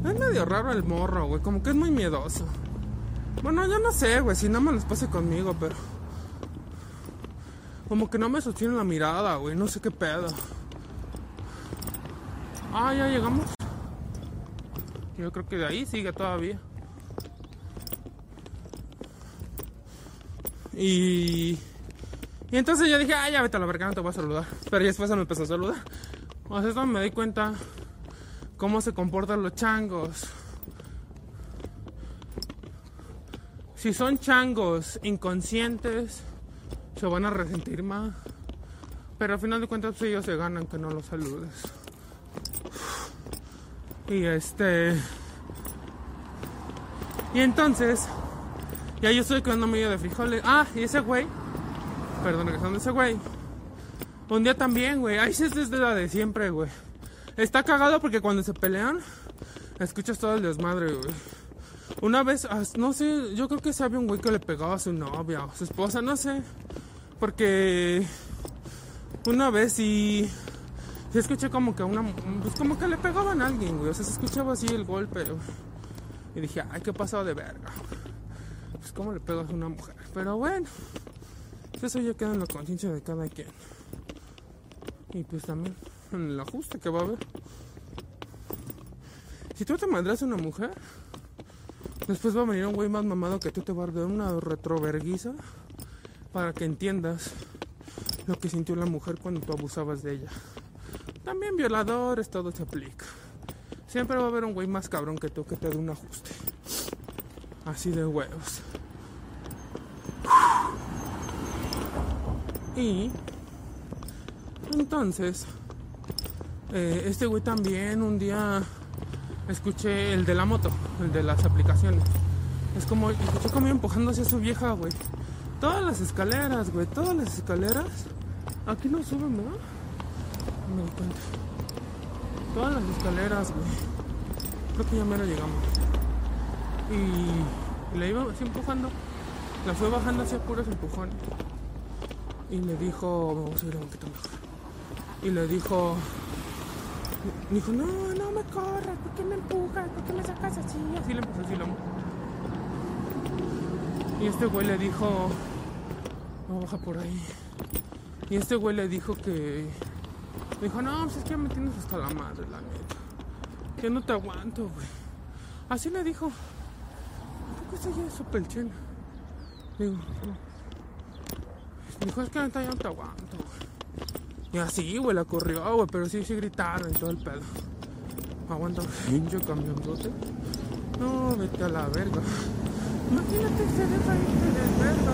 Es medio raro el morro, güey. Como que es muy miedoso. Bueno, yo no sé, güey. Si no me los pase conmigo, pero. Como que no me sostiene la mirada, güey. No sé qué pedo. Ah, ya llegamos. Yo creo que de ahí sigue todavía. Y. Y entonces yo dije, ah, ya vete a la verga, no te voy a saludar. Pero ya después me empezó a saludar. O sea, esto me di cuenta cómo se comportan los changos. Si son changos inconscientes, se van a resentir más. Pero al final de cuentas pues, ellos se ganan que no los saludes. Y este... Y entonces, ya yo estoy quedando medio de frijoles. Ah, y ese güey, perdón, de ese güey. Un día también, güey. Ay, es desde la de siempre, güey. Está cagado porque cuando se pelean, escuchas todo el desmadre, güey. Una vez, no sé, yo creo que se había un güey que le pegaba a su novia o su esposa, no sé. Porque una vez sí, escuché como que una, pues como que le pegaban a alguien, güey. O sea, se escuchaba así el golpe. Y dije, ay, qué pasado de verga. Pues cómo le pegas a una mujer. Pero bueno, eso ya queda en la conciencia de cada quien. Y pues también en el ajuste que va a haber. Si tú te mandras a una mujer, después va a venir un güey más mamado que tú te va a dar una retroverguiza para que entiendas lo que sintió la mujer cuando tú abusabas de ella. También violadores, todo se aplica. Siempre va a haber un güey más cabrón que tú que te dé un ajuste. Así de huevos. Y entonces, eh, este güey también un día escuché el de la moto, el de las aplicaciones. Es como, escuché como empujando hacia su vieja, güey. Todas las escaleras, güey, todas las escaleras. Aquí no suben, ¿verdad? No me di cuenta. Todas las escaleras, güey. Creo que ya mero llegamos. Y le iba así empujando. La fue bajando hacia puros empujones. Y le dijo, vamos a ir un poquito mejor. Y le dijo, me dijo, no, no me corras, ¿por qué me empujas? ¿Por qué me sacas así? Así le empezó así lo Y este güey le dijo, no baja por ahí. Y este güey le dijo que, dijo, no, pues es que ya me tienes hasta la madre, la neta. Que no te aguanto, güey. Así le dijo. ¿Por qué esa ya es súper chena? Digo, no. Dijo, es que ya no te aguanto, güey. Y así, güey, la corrió, güey, pero sí, sí gritaron y todo el pedo. Aguanta, pinche camionzote. No, vete a la verga. Imagínate que se deja irte de verga.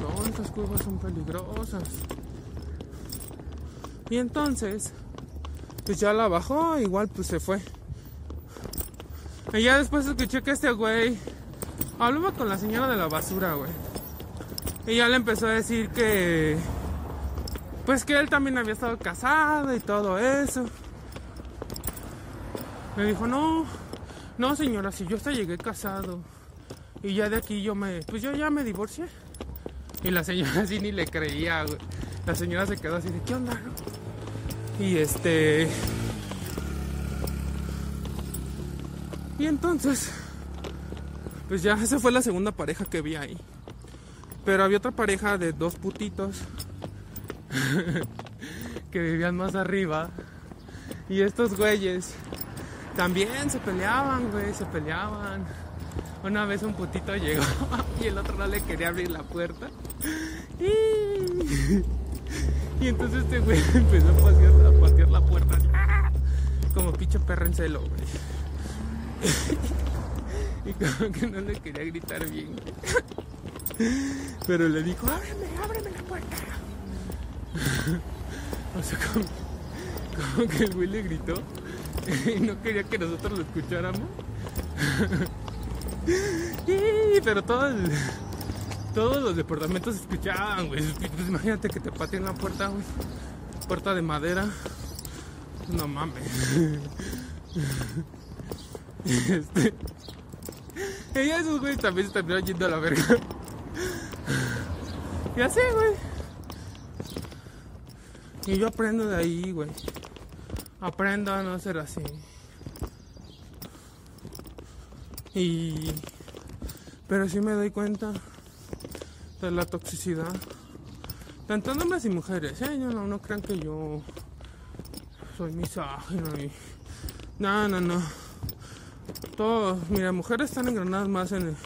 No, estas curvas son peligrosas. Y entonces, pues ya la bajó, igual pues se fue. Y ya después escuché que este güey hablaba con la señora de la basura, güey. Y ya le empezó a decir que, pues que él también había estado casado y todo eso. Me dijo, no, no señora, si yo hasta llegué casado. Y ya de aquí yo me, pues yo ya me divorcié. Y la señora así ni le creía, güey. La señora se quedó así de, ¿qué onda? no?". Y este... Y entonces, pues ya esa fue la segunda pareja que vi ahí. Pero había otra pareja de dos putitos que vivían más arriba. Y estos güeyes también se peleaban, güey, se peleaban. Una vez un putito llegó y el otro no le quería abrir la puerta. Y, y entonces este güey empezó a patear, a patear la puerta. Como pinche perro en celo, güey. Y como que no le quería gritar bien. Pero le dijo, ábreme, ábreme la puerta. O sea, como, como que el güey le gritó y no quería que nosotros lo escucháramos. Y, pero todo todos los departamentos se escuchaban, güey. Pues imagínate que te pateen la puerta, güey. Puerta de madera. No mames. Este. Y esos güeyes también se terminaron yendo a la verga. Y así, güey. Y yo aprendo de ahí, güey. Aprendo a no ser así. Y. Pero sí me doy cuenta de la toxicidad. Tanto hombres y mujeres, ¿eh? No, no crean que yo soy misógino y. No, no, no. Todos, mira, mujeres están engranadas más en el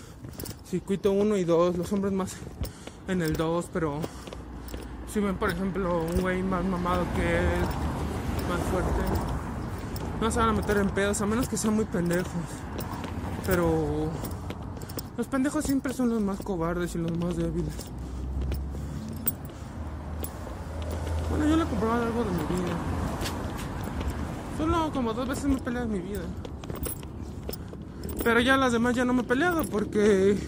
circuito 1 y 2, los hombres más en el 2, pero si ven, por ejemplo, un güey más mamado que él, más fuerte, no se van a meter en pedos, a menos que sean muy pendejos. Pero los pendejos siempre son los más cobardes y los más débiles. Bueno, yo le he comprobado algo de mi vida. Solo como dos veces me he peleado en mi vida. Pero ya las demás ya no me he peleado porque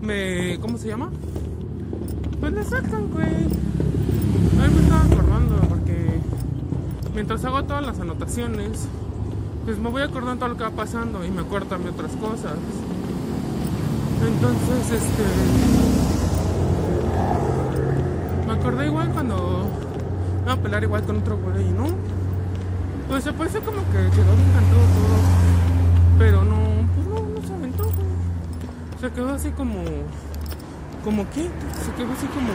me. ¿Cómo se llama? Pues le sacan, güey. A mí me estaba acordando porque mientras hago todas las anotaciones, pues me voy acordando todo lo que va pasando y me acuerdo otras cosas. Entonces, este. Me acordé igual cuando me a pelear igual con otro güey, ¿no? Pues se parece como que quedó bien cantado todo. Pero no, pues no, no se aventó, güey. Se quedó así como. Como quieto, se quedó así como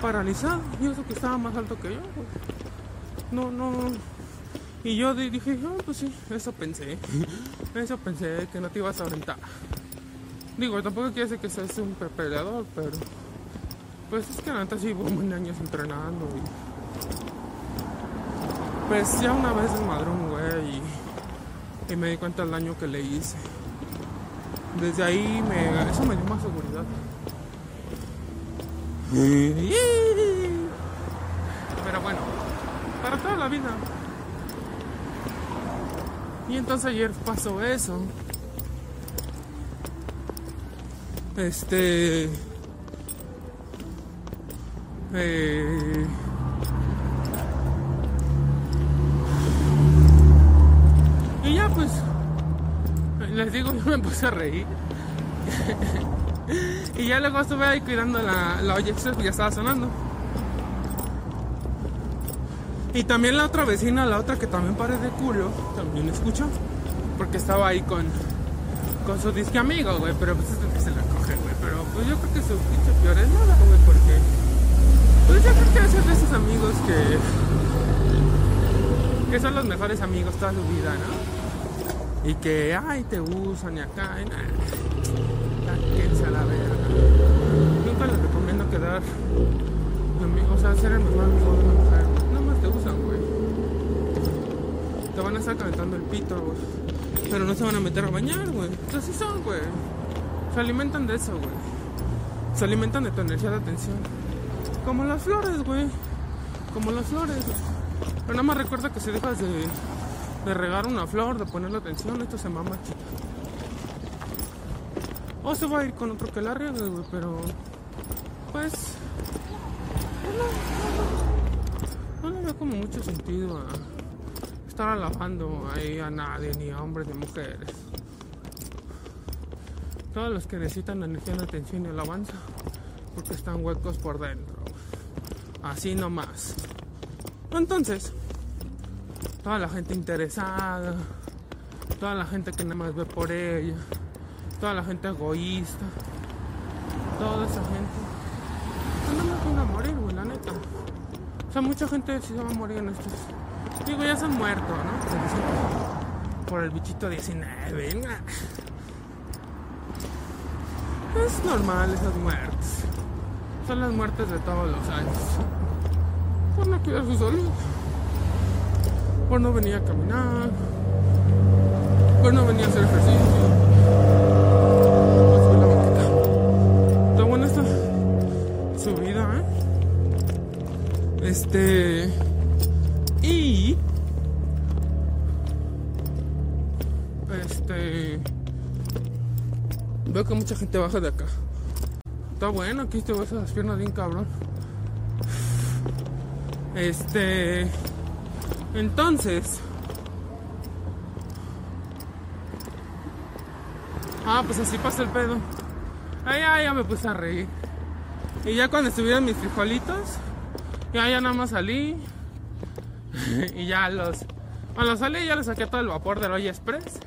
paralizado. Y eso que estaba más alto que yo. No, no. Y yo di- dije, ah, pues sí, eso pensé. Eso pensé que no te ibas a aventar. Digo, tampoco quiere decir que seas un pe- peleador, pero. Pues es que la neta sí llevo un años entrenando y. Pues ya una vez desmadró un güey y, y me di cuenta del daño que le hice. Desde ahí me, eso me dio más seguridad. Pero bueno, para toda la vida. Y entonces ayer pasó eso. Este. Eh, y ya pues. Les digo, yo me puse a reír. y ya luego estuve ahí cuidando la, la olla ya estaba sonando. Y también la otra vecina, la otra que también parece culo, también escuchó. porque estaba ahí con, con su disque amigo, güey, pero pues es que se la coge, güey. Pero pues yo creo que su pinche peor es nada, güey, porque pues yo creo que es de esos amigos que que son los mejores amigos toda su vida, ¿no? Y que, ay, te usan y acá, y nada. A la verga. Nunca les recomiendo quedar, o sea, ser el mejor amigo de una. Nada más te usan, güey. Te van a estar calentando el pito, güey. Pero no se van a meter a bañar, güey. Así son, güey. Se alimentan de eso, güey. Se alimentan de tu energía de atención. Como las flores, güey. Como las flores. Pero nada más recuerda que si dejas de, de regar una flor, de ponerle atención, esto se mama chica. O se va a ir con otro que la riegue, pero. Pues. No, no, le veo como mucho sentido estar alabando ahí a nadie, ni a hombres ni mujeres. Todos los que necesitan energía, atención y alabanza, porque están huecos por dentro. Así nomás. Entonces, toda la gente interesada, toda la gente que nada más ve por ella, toda la gente egoísta, toda esa gente, me van a morir, güey, la neta. O sea, mucha gente sí se va a morir en estos. Digo, ya se han muerto, ¿no? Por el bichito 19, venga. Es normal esas muertes. Son las muertes de todos los años por no cuidar su salud, por no venir a caminar, por no venir a hacer ejercicio. Este. Y. Este. Veo que mucha gente baja de acá. Está bueno, aquí te vas a las piernas bien cabrón. Este. Entonces. Ah, pues así pasa el pedo. Ahí ya, ya me puse a reír. Y ya cuando estuvieron mis frijolitos, ya, ya nada más salí. y ya los. Cuando salí ya les saqué todo el vapor del Olla Express.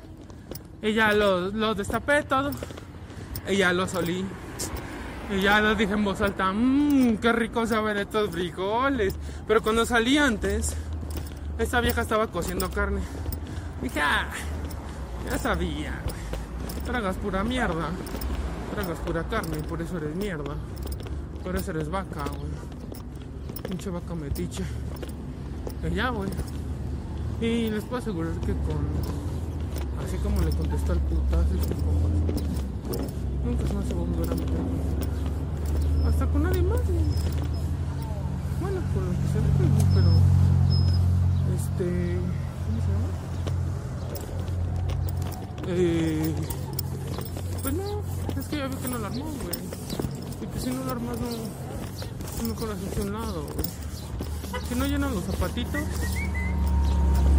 Y ya los, los destapé todo. Y ya los olí. Y ya lo dije en voz alta, mmm, qué rico saber estos frijoles. Pero cuando salí antes, esta vieja estaba cociendo carne. Dije, ah, ya sabía, Tragas pura mierda. Tragas pura carne y por eso eres mierda. Por eso eres vaca, güey. Pinche vaca metiche. Y ya, güey. Y les puedo asegurar que con. Así como le contestó al putazo este compa. Nunca se me hace a meter hasta con nadie más. Bueno, con lo que se ve, pero. Este. ¿Cómo se llama? Eh. Pues no, es que ya vi que no la armó, güey. Y que si no la armas, no. Es un lado, güey. Si no llenan los zapatitos,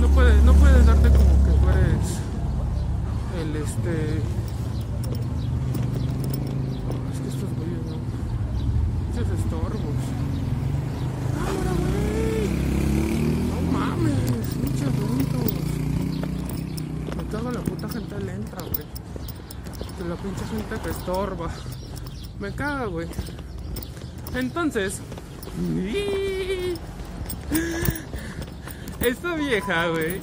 no puedes, no puedes darte como que tú eres el este estorbos. ¡Ahora, güey! No mames, pinches tontos. Me cago la puta gente lenta, güey. Que la pinche gente que estorba. Me caga, güey. Entonces. Esta vieja, güey.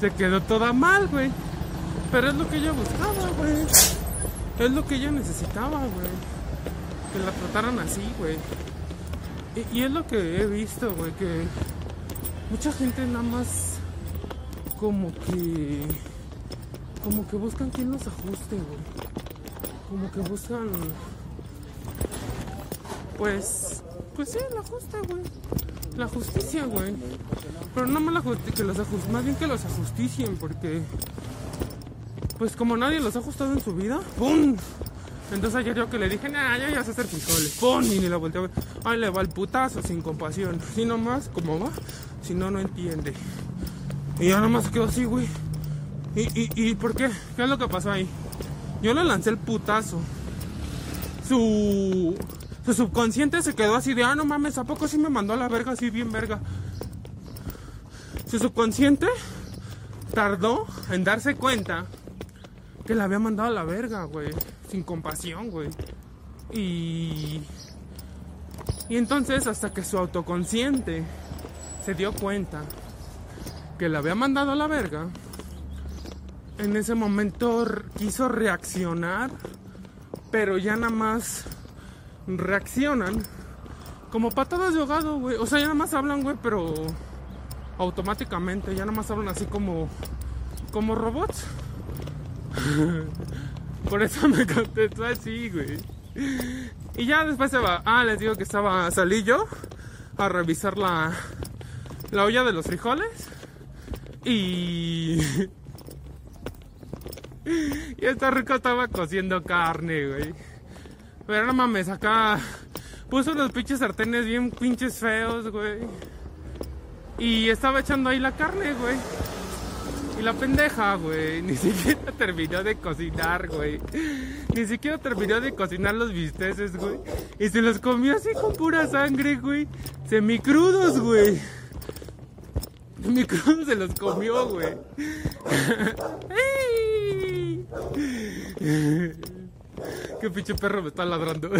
Se quedó toda mal, güey. Pero es lo que yo buscaba, güey. Es lo que yo necesitaba, güey que la trataran así, güey. Y, es lo que he visto, güey, que mucha gente nada más como que como que buscan quien los ajuste, güey. Como que buscan pues pues sí, el ajuste, güey. La justicia, güey. Pero no más la que los ajusten, más bien que los ajusticien porque pues como nadie los ha ajustado en su vida, ¡pum! Entonces ayer yo que le dije, nah, ya ya sé hacer frijoles. ¡Pum! Y ni la volteé a ver. Ahí le va el putazo sin compasión. Si nomás, como va, si no, no entiende. Y ya nomás quedó así, güey. ¿Y, y, ¿Y por qué? ¿Qué es lo que pasó ahí? Yo le lancé el putazo. Su, su subconsciente se quedó así de, ah, no mames, ¿a poco sí me mandó a la verga así bien verga? Su subconsciente tardó en darse cuenta que la había mandado a la verga, güey. Sin compasión, güey. Y. Y entonces, hasta que su autoconsciente se dio cuenta que la había mandado a la verga, en ese momento quiso reaccionar, pero ya nada más reaccionan como patadas de ahogado, güey. O sea, ya nada más hablan, güey, pero automáticamente, ya nada más hablan así como como robots. Por eso me contestó así, güey. Y ya después se va. Ah, les digo que estaba. Salí yo a revisar la, la olla de los frijoles. Y. y esta rico estaba cociendo carne, güey. Pero no mames, acá puso unos pinches sartenes bien pinches feos, güey. Y estaba echando ahí la carne, güey. Y la pendeja, güey, ni siquiera terminó de cocinar, güey. Ni siquiera terminó de cocinar los bisteces, güey. Y se los comió así con pura sangre, güey. Semicrudos, güey. Semicrudos se los comió, güey. Qué pinche perro me está ladrando.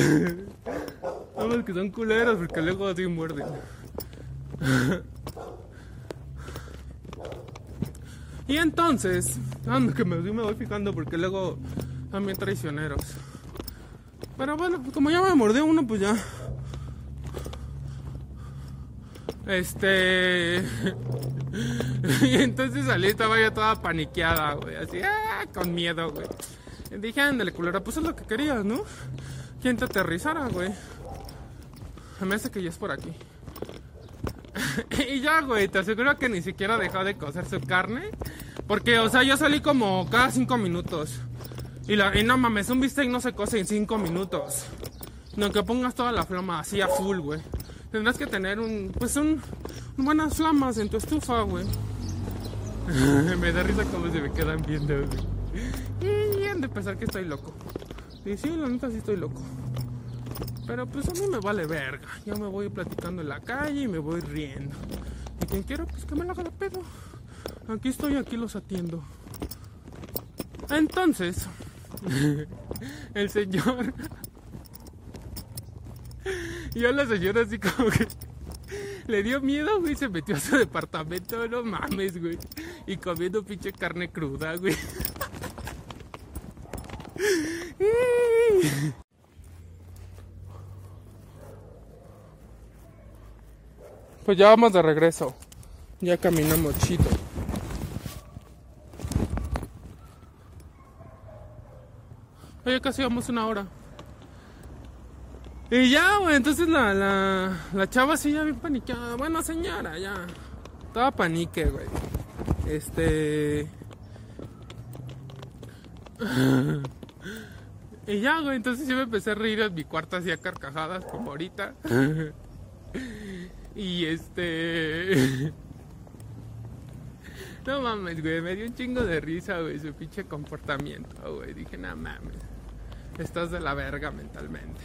Vamos que son culeros porque luego así muerden. Y entonces, ando que me, me voy fijando porque luego también traicioneros. Pero bueno, como ya me mordió uno, pues ya. Este. y entonces salí, estaba ya toda paniqueada, güey. Así, ¡ah! con miedo, güey. Dije, ándale, culera, pues es lo que querías, ¿no? ¿Quién te aterrizara, güey? Me hace que ya es por aquí. y ya, güey, te aseguro que ni siquiera dejó de cocer su carne. Porque, o sea, yo salí como cada cinco minutos. Y, la, y no mames, un bistec no se cose en cinco minutos. No, que pongas toda la flama así a full, güey. Tendrás que tener un, pues un, buenas flamas en tu estufa, güey. me da risa como se me quedan viendo, güey. Y de pensar que estoy loco. Y sí, la neta sí estoy loco. Pero pues a mí me vale verga. Yo me voy platicando en la calle y me voy riendo. Y quien quiera, pues que me la haga la pedo. Aquí estoy, aquí los atiendo. Entonces, el señor. y a la señora así como que. Le dio miedo, güey, se metió a su departamento, no mames, güey. Y comiendo pinche carne cruda, güey. Pues ya vamos de regreso. Ya caminamos chido. Oye, casi vamos una hora. Y ya, güey, entonces la, la, la chava sí ya bien paniqueada. Bueno, señora, ya. Estaba panique, güey. Este. Y ya, güey, entonces yo me empecé a reír en mi cuarto así a carcajadas, como ahorita. y este. no mames, güey, me dio un chingo de risa, güey, su pinche comportamiento, güey. Dije, no mames, estás de la verga mentalmente.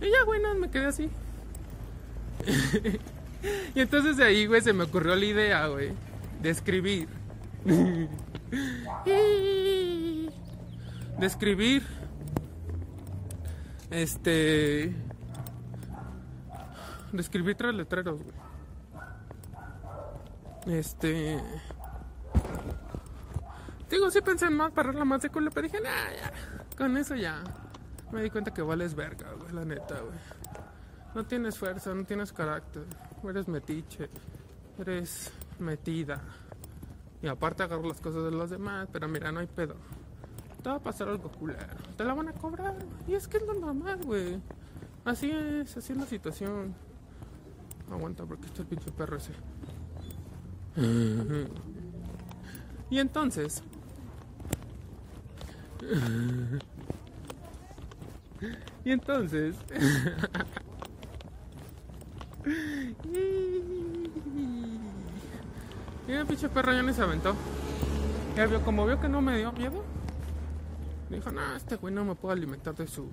Y ya, güey, no, me quedé así. y entonces de ahí, güey, se me ocurrió la idea, güey, de escribir. de escribir. Este. De escribir tres letreros, güey. Este. Digo, sí pensé en más, pararla más de culo, pero dije, nah, ya. Con eso ya. Me di cuenta que vales verga, güey, la neta, güey. No tienes fuerza, no tienes carácter. Eres metiche. Eres metida. Y aparte agarro las cosas de los demás, pero mira, no hay pedo. Te va a pasar algo culero. Te la van a cobrar. Y es que es lo normal, güey. Así es, así es la situación. Aguanta porque está el pinche perro ese. y entonces. y entonces. y el pinche perro ya ni se aventó. Ya vio, como vio que no me dio miedo, dijo, no, este güey no me puedo alimentar de su,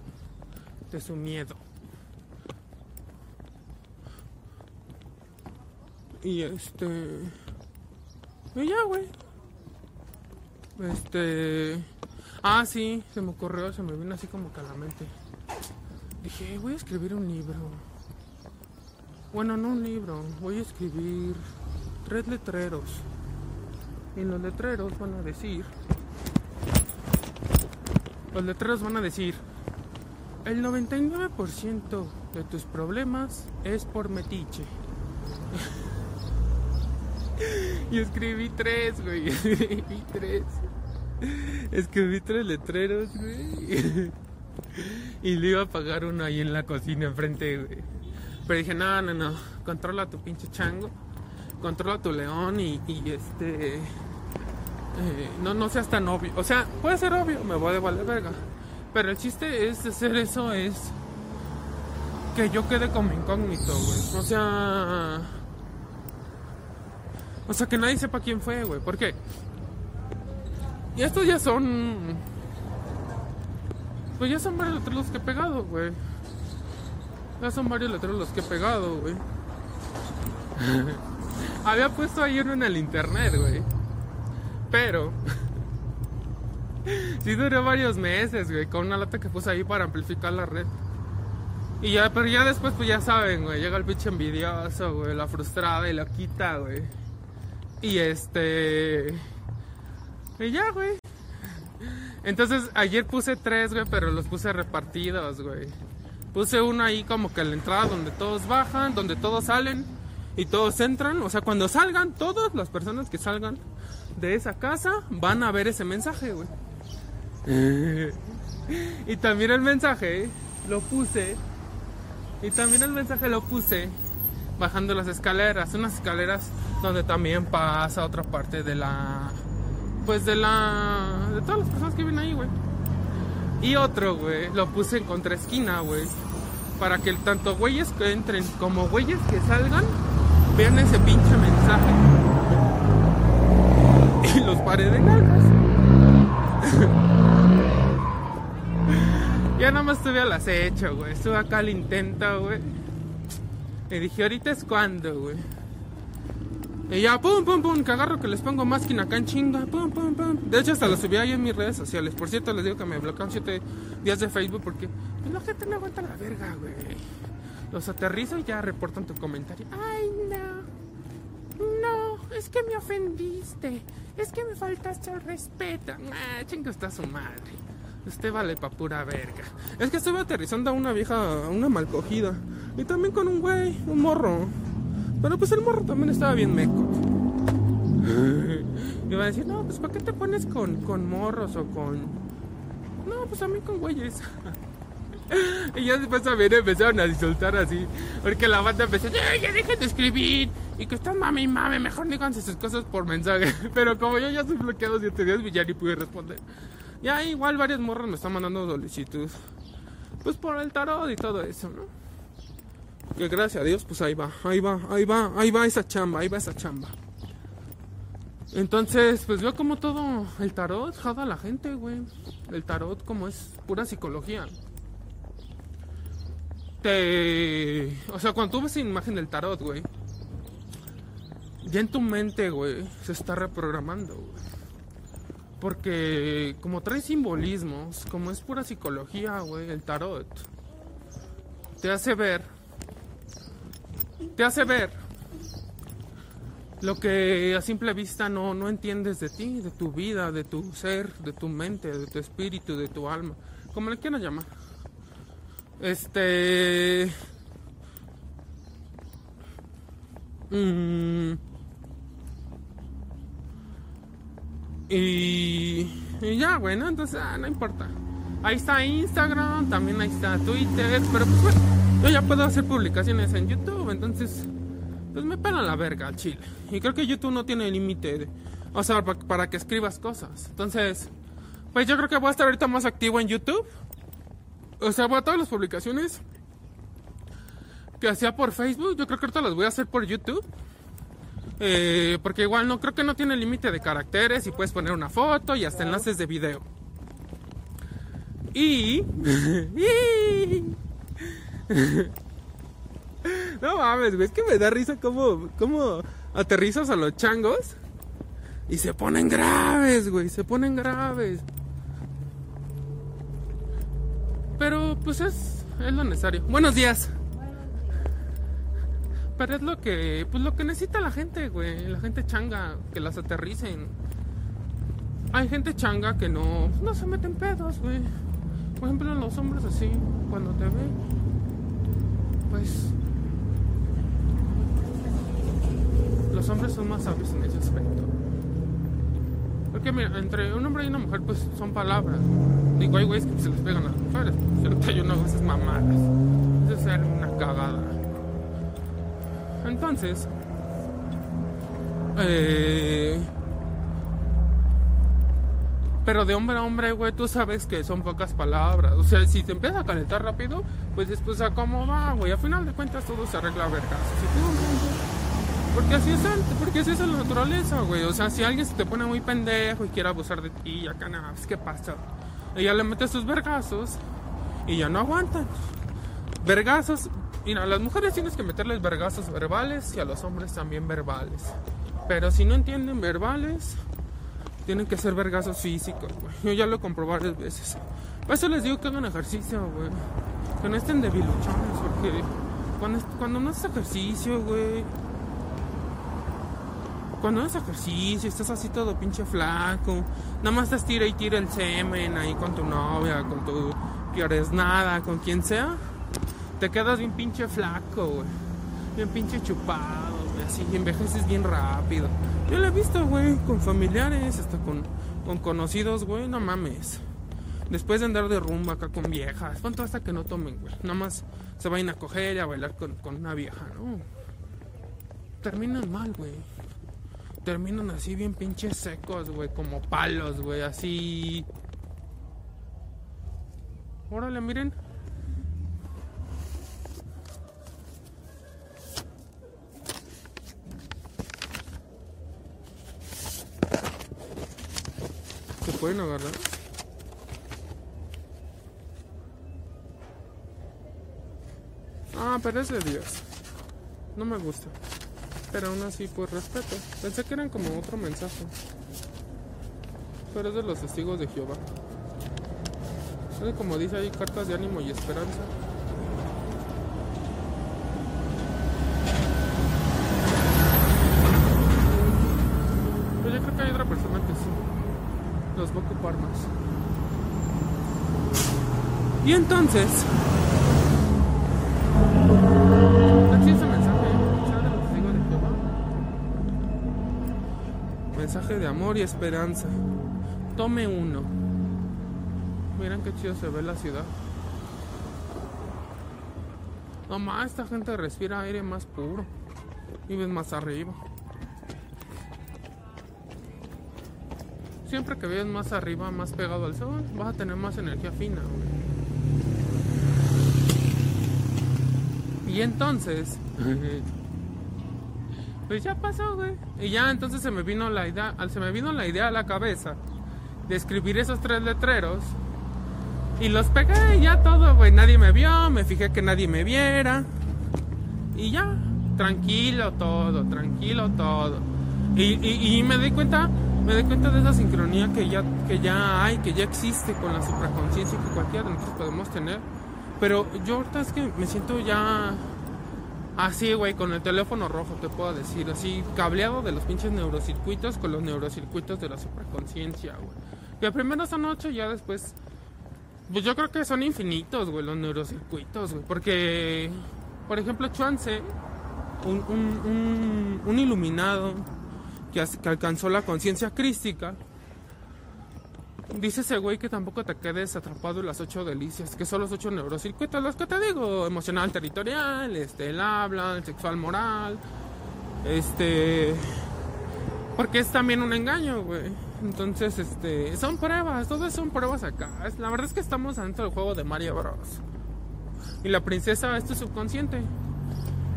de su miedo. Y este. Y ya, güey. Este. Ah, sí, se me ocurrió, se me vino así como que a la mente. Dije, voy a escribir un libro. Bueno, no un libro, voy a escribir tres letreros. Y los letreros van a decir. Los letreros van a decir. El 99% de tus problemas es por metiche. y escribí tres, güey. Escribí tres. Escribí tres letreros, güey. y le iba a pagar uno ahí en la cocina enfrente, güey. Pero dije, no, no, no. Controla tu pinche chango. Controla tu león y, y este. Eh, no, no seas tan obvio. O sea, puede ser obvio, me voy de valer verga. Pero el chiste es hacer eso es que yo quede como incógnito, güey. O sea. O sea, que nadie sepa quién fue, güey. ¿Por qué? Y estos ya son. Pues ya son varios letreros los que he pegado, güey. Ya son varios letreros los que he pegado, güey. Había puesto ahí uno en el internet, güey. Pero. sí duró varios meses, güey. Con una lata que puse ahí para amplificar la red. Y ya, pero ya después, pues ya saben, güey. Llega el pinche envidioso, güey. La frustrada y la quita, güey. Y este. Y ya, güey. Entonces, ayer puse tres, güey, pero los puse repartidos, güey. Puse uno ahí como que en la entrada donde todos bajan, donde todos salen y todos entran. O sea, cuando salgan, todas las personas que salgan de esa casa van a ver ese mensaje, güey. y también el mensaje lo puse. Y también el mensaje lo puse bajando las escaleras. Unas escaleras donde también pasa otra parte de la. Pues de la. De todas las personas que viven ahí, güey. Y otro, güey, lo puse en contraesquina, güey. Para que tanto güeyes que entren como güeyes que salgan vean ese pinche mensaje. Los paré de nalgas. ya nada más estuve al acecho, güey. Estuve acá al intento, güey. Y dije, ahorita es cuando, güey. Y ya, pum, pum, pum, que agarro que les pongo máquina acá en chinga, pum, pum, pum. De hecho, hasta lo subí ahí en mis redes sociales. Por cierto, les digo que me bloquean 7 días de Facebook porque pues, la gente no aguanta la verga, güey. Los aterrizo y ya reportan tu comentario. Ay, no. No, es que me ofendiste. Es que me faltaste el respeto. Ah, chinga está su madre. Usted vale pa' pura verga. Es que estuve aterrizando a una vieja, a una mal cogida. Y también con un güey, un morro. Pero pues el morro también estaba bien meco. Y va a decir, no, pues ¿para qué te pones con, con morros o con... No, pues a mí con güeyes. Y ya después también empezaron a insultar así. Porque la banda empezó, ya, dejen de escribir. Y que están mami y mami, mejor díganse sus cosas por mensaje. Pero como yo ya soy bloqueado siete días, ya ni pude responder. Ya igual varios morros me están mandando solicitud. Pues por el tarot y todo eso, ¿no? Que gracias a Dios, pues ahí va, ahí va, ahí va, ahí va esa chamba, ahí va esa chamba. Entonces, pues veo como todo el tarot jada a la gente, güey. El tarot como es pura psicología. Te... O sea, cuando tú ves la imagen del tarot, güey. Ya en tu mente, güey, se está reprogramando, güey. Porque como trae simbolismos, como es pura psicología, güey, el tarot. Te hace ver. Te hace ver lo que a simple vista no, no entiendes de ti, de tu vida, de tu ser, de tu mente, de tu espíritu, de tu alma, como le quieran llamar. Este. mm, y, ya, bueno, entonces ah, no importa. Ahí está Instagram, también ahí está Twitter, pero pues bueno, yo ya puedo hacer publicaciones en YouTube, entonces pues me pelan la verga al chile. Y creo que YouTube no tiene límite, o sea, pa- para, que escribas cosas. Entonces, pues yo creo que voy a estar ahorita más activo en YouTube. O sea, voy a todas las publicaciones que hacía por Facebook, yo creo que ahorita las voy a hacer por YouTube. Eh, porque igual no creo que no tiene límite de caracteres y puedes poner una foto y hasta enlaces de video. Y... no mames, güey, es que me da risa cómo, cómo aterrizas a los changos Y se ponen graves, güey, se ponen graves. Pero pues es, es lo necesario. Buenos días. Pero es lo que, pues lo que necesita la gente, güey. La gente changa, que las aterricen. Hay gente changa que no, no se meten pedos, güey. Por ejemplo, los hombres así, cuando te ven, pues los hombres son más sabios en ese aspecto. Mira, entre un hombre y una mujer, pues son palabras. Digo, hay güeyes que se les pegan a las mujeres. Cierto, hay unas veces mamadas. Es ser una cagada. Entonces, eh, pero de hombre a hombre, güey, tú sabes que son pocas palabras. O sea, si te empieza a calentar rápido, pues después a cómo va, güey. A final de cuentas todo se arregla a vergas. Porque así es el, porque así es la naturaleza, güey. O sea, si alguien se te pone muy pendejo y quiere abusar de ti, acá nada, pues qué pasa. Y ya le metes sus vergazos y ya no aguantan. Vergazos, mira, a las mujeres tienes que meterles vergazos verbales y a los hombres también verbales. Pero si no entienden verbales, tienen que ser vergazos físicos, güey. Yo ya lo comprobé varias veces. Por eso les digo que hagan ejercicio, güey. Que no estén debiluchones, porque cuando, cuando no haces ejercicio, güey. Cuando haces ejercicio, estás así todo pinche flaco. Nada más te tira y tira el semen ahí con tu novia, con tu quieres nada, con quien sea. Te quedas bien pinche flaco, güey. Bien pinche chupado, güey. Así, envejeces bien rápido. Yo lo he visto, güey, con familiares, hasta con, con conocidos, güey, no mames. Después de andar de rumba acá con viejas, ¿cuánto hasta que no tomen, güey? Nada más se vayan a coger y a bailar con, con una vieja, ¿no? Terminan mal, güey. Terminan así bien pinches secos, güey, como palos, güey, así. Órale, miren. pueden agarrar. Ah, pero es de Dios. No me gusta. Pero aún así, pues respeto. Pensé que eran como otro mensaje. Pero es de los testigos de Jehová. Es como dice ahí, cartas de ánimo y esperanza. Pues yo creo que hay otra persona que sí los va a ocupar más. Y entonces, Mensaje de amor y esperanza. Tome uno. Miren qué chido se ve la ciudad. No más, esta gente respira aire más puro. Ves más arriba. siempre que vayas más arriba, más pegado al sol, vas a tener más energía fina, Y entonces, pues ya pasó, güey. Y ya entonces se me vino la idea, se me vino la idea a la cabeza de escribir esos tres letreros y los pegué y ya todo, güey. Nadie me vio, me fijé que nadie me viera. Y ya, tranquilo todo, tranquilo todo. Y, y me di cuenta me doy cuenta de esa sincronía que ya, que ya hay, que ya existe con la supraconciencia que cualquiera de nosotros podemos tener. Pero yo ahorita es que me siento ya así, güey, con el teléfono rojo, te puedo decir, así, cableado de los pinches neurocircuitos con los neurocircuitos de la supraconciencia, güey. Que primero esa noche, ya después, pues yo creo que son infinitos, güey, los neurocircuitos, güey. Porque, por ejemplo, Chuanse, un, un, iluminado, que, alcanzó la conciencia crística, dice ese güey que tampoco te quedes atrapado en las ocho delicias, que son los ocho neurocircuitos, los que te digo, emocional territorial, este, el habla, el sexual moral, este, porque es también un engaño, güey. Entonces, este, son pruebas, todas son pruebas acá. La verdad es que estamos dentro del juego de Mario Bros. Y la princesa es subconsciente.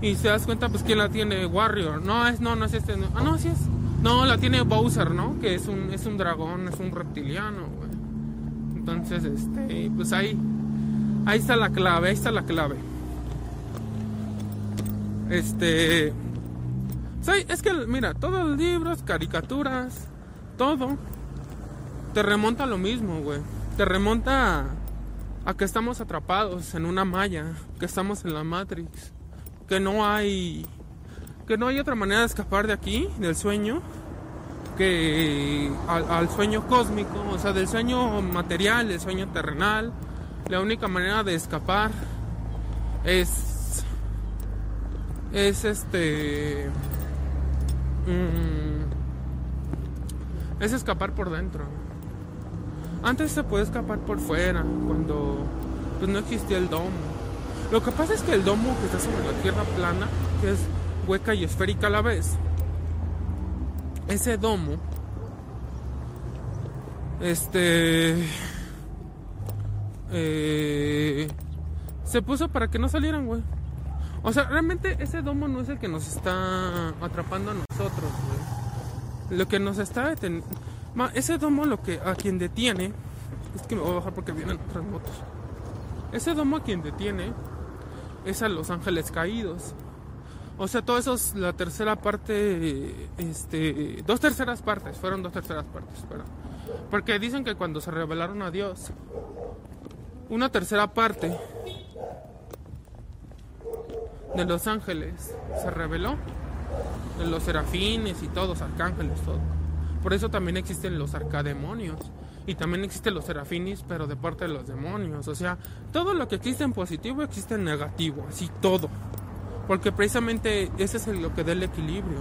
Y se das cuenta, pues, quién la tiene, Warrior. No, es, no, no es este. Ah, no, sí es. No, la tiene Bowser, ¿no? Que es un, es un dragón, es un reptiliano, güey. Entonces, este, pues ahí, ahí está la clave, ahí está la clave. Este, es que, mira, todos los libros, caricaturas, todo te remonta a lo mismo, güey. Te remonta a, a que estamos atrapados en una malla, que estamos en la Matrix, que no hay que no hay otra manera de escapar de aquí, del sueño, que al, sueño cósmico, o sea, del sueño material, del sueño terrenal. La única manera de escapar es es este mm, es escapar por dentro. Antes se puede escapar por fuera, cuando pues no existía el domo. Lo que pasa es que el domo que está sobre la tierra plana, que es hueca y esférica a la vez, ese domo, este, eh, se puso para que no salieran, güey. O sea, realmente ese domo no es el que nos está atrapando a nosotros, güey. Lo que nos está deteniendo... Ese domo lo que a quien detiene... Es que me voy a bajar porque vienen otras motos. Ese domo a quien detiene es a los ángeles caídos. O sea, todo eso es la tercera parte, este, dos terceras partes, fueron dos terceras partes, pero, porque dicen que cuando se revelaron a Dios, una tercera parte de los ángeles se reveló, de los serafines y todos, arcángeles, todo. Por eso también existen los arcademonios. Y también existen los serafines, pero de parte de los demonios. O sea, todo lo que existe en positivo existe en negativo. Así todo. Porque precisamente ese es lo que da el equilibrio.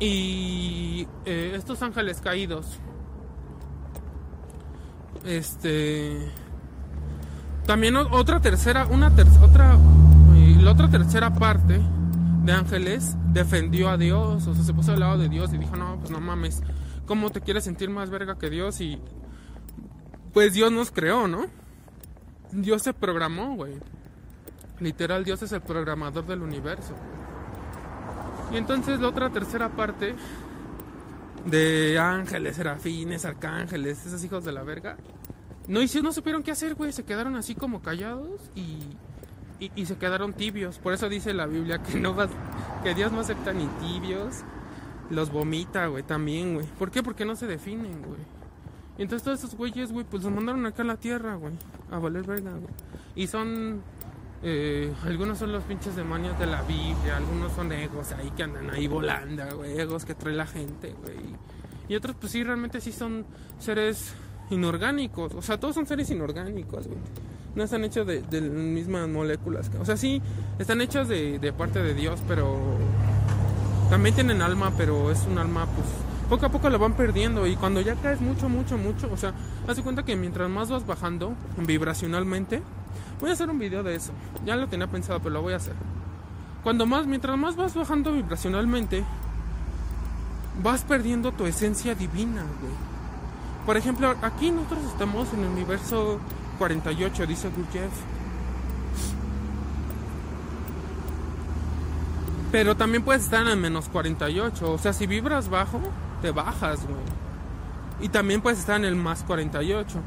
Y eh, estos ángeles caídos. Este. También otra tercera. Una ter otra. La otra tercera parte de ángeles defendió a Dios. O sea, se puso al lado de Dios y dijo: No, pues no mames. ¿Cómo te quieres sentir más verga que Dios? Y. Pues Dios nos creó, ¿no? Dios se programó, güey. Literal, Dios es el programador del universo. Y entonces la otra tercera parte de ángeles, serafines, arcángeles, esos hijos de la verga, no hicieron, no supieron qué hacer, güey. Se quedaron así como callados y, y, se quedaron tibios. Por eso dice la Biblia que no va, que Dios no acepta ni tibios. Los vomita, güey, también, güey. ¿Por qué? Porque no se definen, güey. Entonces todos esos güeyes, güey, pues los mandaron acá a la tierra, güey. A valer verga, güey. Y son eh, algunos son los pinches demonios de la Biblia, algunos son egos ahí que andan ahí volando, güey, egos que trae la gente, güey. Y otros, pues sí, realmente sí son seres inorgánicos, o sea, todos son seres inorgánicos, güey. No están hechos de, de mismas moléculas, o sea, sí, están hechos de, de parte de Dios, pero también tienen alma, pero es un alma, pues, poco a poco lo van perdiendo y cuando ya caes mucho, mucho, mucho, o sea, haz cuenta que mientras más vas bajando vibracionalmente, Voy a hacer un video de eso. Ya lo tenía pensado, pero lo voy a hacer. Cuando más, mientras más vas bajando vibracionalmente, vas perdiendo tu esencia divina, güey. Por ejemplo, aquí nosotros estamos en el universo 48, dice Gurdjieff. Pero también puedes estar en el menos 48. O sea, si vibras bajo, te bajas, güey. Y también puedes estar en el más 48.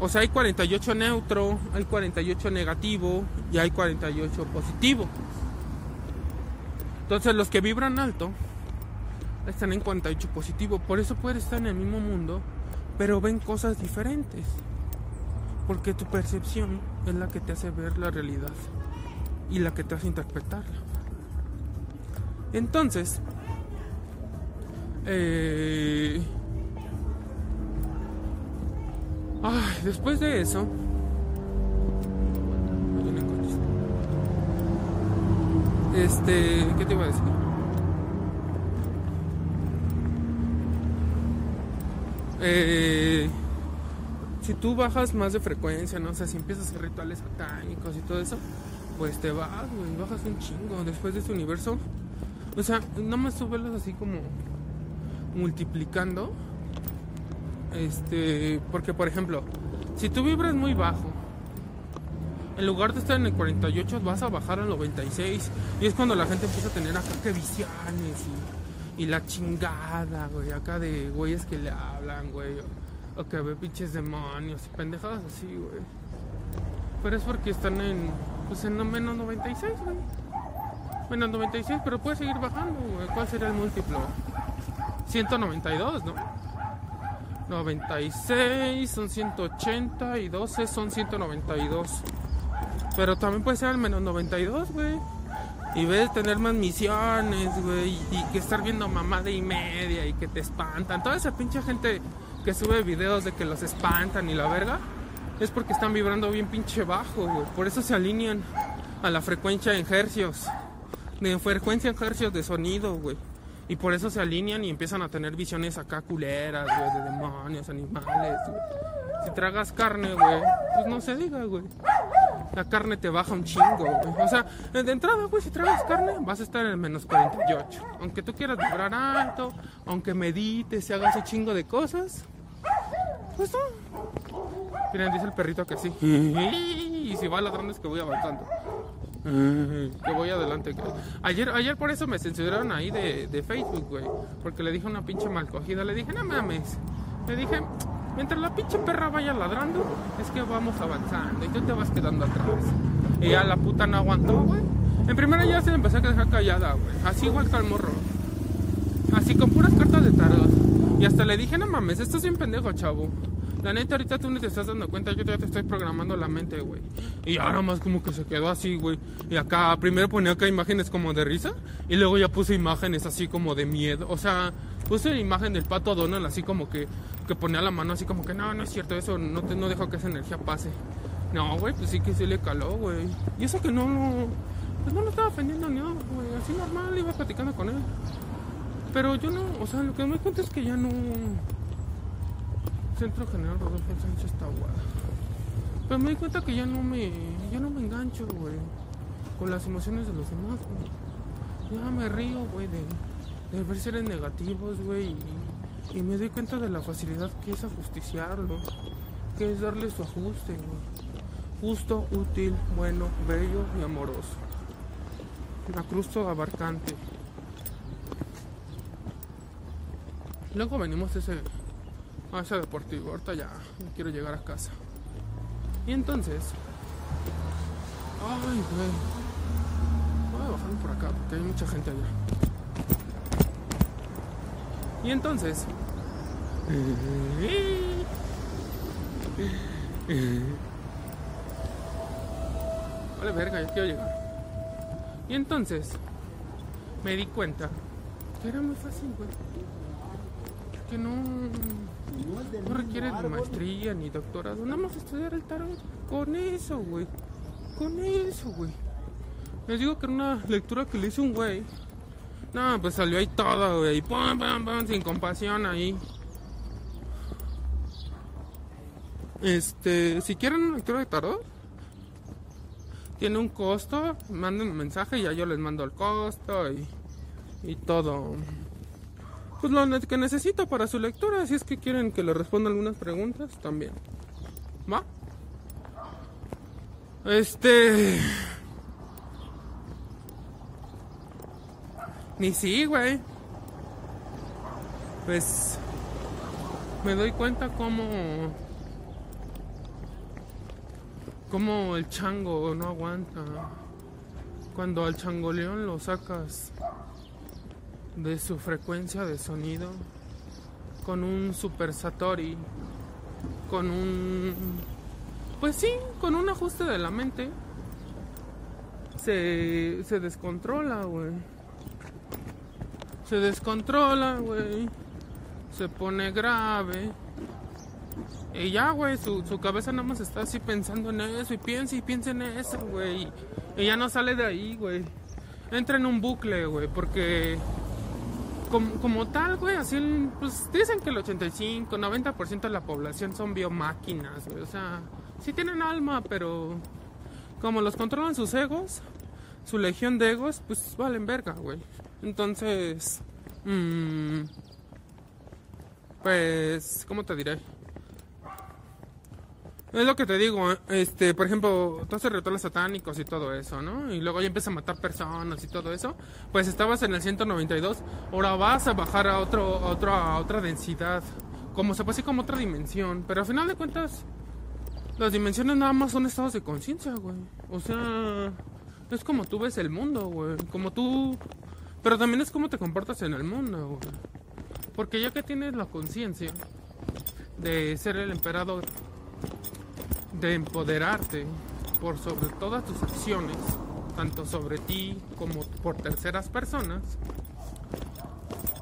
O sea, hay 48 neutro, hay 48 negativo y hay 48 positivo. Entonces los que vibran alto están en 48 positivo. Por eso pueden estar en el mismo mundo, pero ven cosas diferentes. Porque tu percepción es la que te hace ver la realidad y la que te hace interpretarla. Entonces, eh, Ay, después de eso. Este, ¿qué te iba a decir? Eh, si tú bajas más de frecuencia, no o sea, si empiezas a hacer rituales satánicos y todo eso, pues te vas, güey, bajas un chingo después de este universo. O sea, no más tú así como multiplicando este, porque por ejemplo, si tú vibras muy bajo, en lugar de estar en el 48 vas a bajar al 96 y es cuando la gente empieza a tener acá que visiones y, la chingada, güey, acá de güeyes que le hablan, güey, o, que ve pinches demonios y pendejadas así, güey. Pero es porque están en, pues en menos 96, güey. Menos 96, pero puede seguir bajando, güey. ¿Cuál sería el múltiplo? 192, ¿no? 96 son 180 y 12 son 192. Pero también puede ser al menos 92, güey. Y ves tener más misiones, güey. Y que estar viendo mamada y media y que te espantan. Toda esa pinche gente que sube videos de que los espantan y la verga. Es porque están vibrando bien pinche bajo, güey. Por eso se alinean a la frecuencia en hercios. De frecuencia en hercios de sonido, güey. Y por eso se alinean y empiezan a tener visiones acá culeras, güey, de demonios, animales, güey. Si tragas carne, güey, pues no se diga, güey. La carne te baja un chingo, güey. O sea, de entrada, güey, si tragas carne, vas a estar en el menos 48. Aunque tú quieras vibrar alto, aunque medites y hagas un chingo de cosas, pues no. Miren, dice el perrito que sí. Y si va ladrando es que voy avanzando. Que voy adelante. Ayer, ayer por eso me censuraron ahí de, de Facebook, güey. Porque le dije una pinche mal cogida. Le dije, no mames. Le dije, mientras la pinche perra vaya ladrando, es que vamos avanzando y tú te vas quedando atrás. Y ya la puta no aguantó, güey. En primera ya se me empezó a quedar callada, güey. Así igual que al morro. Así con puras cartas de tarot. Y hasta le dije, no mames, estás bien pendejo, chavo. La neta, ahorita tú no te estás dando cuenta, yo ya te estoy programando la mente, güey. Y ahora más como que se quedó así, güey. Y acá, primero ponía acá imágenes como de risa. Y luego ya puse imágenes así como de miedo. O sea, puse imagen del pato Donald así como que, que ponía la mano así como que no, no es cierto, eso no, te, no dejo que esa energía pase. No, güey, pues sí que sí le caló, güey. Y eso que no, no, pues no lo estaba ofendiendo ni nada, güey. Así normal, iba platicando con él. Pero yo no, o sea, lo que me doy es que ya no. Centro General Rodolfo Sánchez Tahuada. Pero me di cuenta que ya no me, ya no me engancho, güey, con las emociones de los demás, güey. Ya me río, güey, de, de ver seres negativos, güey, y, me doy cuenta de la facilidad que es ajusticiarlo, que es darle su ajuste, güey. Justo, útil, bueno, bello y amoroso. Acrusto abarcante. Luego venimos a ese, a ese deportivo. Ahorita ya quiero llegar a casa. Y entonces. Ay, güey. Voy a bajarme por acá porque hay mucha gente allá. Y entonces. Vale, verga, ya quiero llegar. Y entonces. Me di cuenta que era muy fácil, güey. Que no. No requiere de maestría ni doctorado. Nada más estudiar el tarot. Con eso, güey. Con eso, güey. Les digo que era una lectura que le hizo un güey. No, pues salió ahí todo, güey. Pum, pum, pum, sin compasión ahí. Este, si quieren una lectura de tarot, tiene un costo. Manden un mensaje y ya yo les mando el costo y, y todo pues lo que necesito para su lectura. Si es que quieren que le responda algunas preguntas, también. ¿Va? Este. Ni sí, güey. Pues. Me doy cuenta cómo. Cómo el chango no aguanta. Cuando al changoleón lo sacas de su frecuencia de sonido con un super satori con un pues sí con un ajuste de la mente se, se descontrola güey. Se descontrola güey. Se pone grave. Y ya güey su, su cabeza nada más está así pensando en eso y piensa y piensa en eso güey. Y ya no sale de ahí güey. Entra en un bucle güey porque como, como tal, güey, así, el- pues dicen que el 85, 90% de la población son biomáquinas, güey. O sea, sí tienen alma, pero como los controlan sus egos, su legión de egos, pues valen verga, güey. Entonces, mm, pues, ¿cómo te diré? Es lo que te digo, este, por ejemplo, tú haces rituales satánicos y todo eso, ¿no? Y luego ya empiezas a matar personas y todo eso. Pues estabas en el 192, ahora vas a bajar a otro, a otro, a otra densidad, como se puede decir como otra dimensión. Pero al final de cuentas, las dimensiones nada más son estados de conciencia, güey. O sea, es como tú ves el mundo, güey. Como tú, pero también es como te comportas en el mundo, güey. Porque ya que tienes la conciencia de ser el emperador, de empoderarte por sobre todas tus acciones, tanto sobre ti como por terceras personas,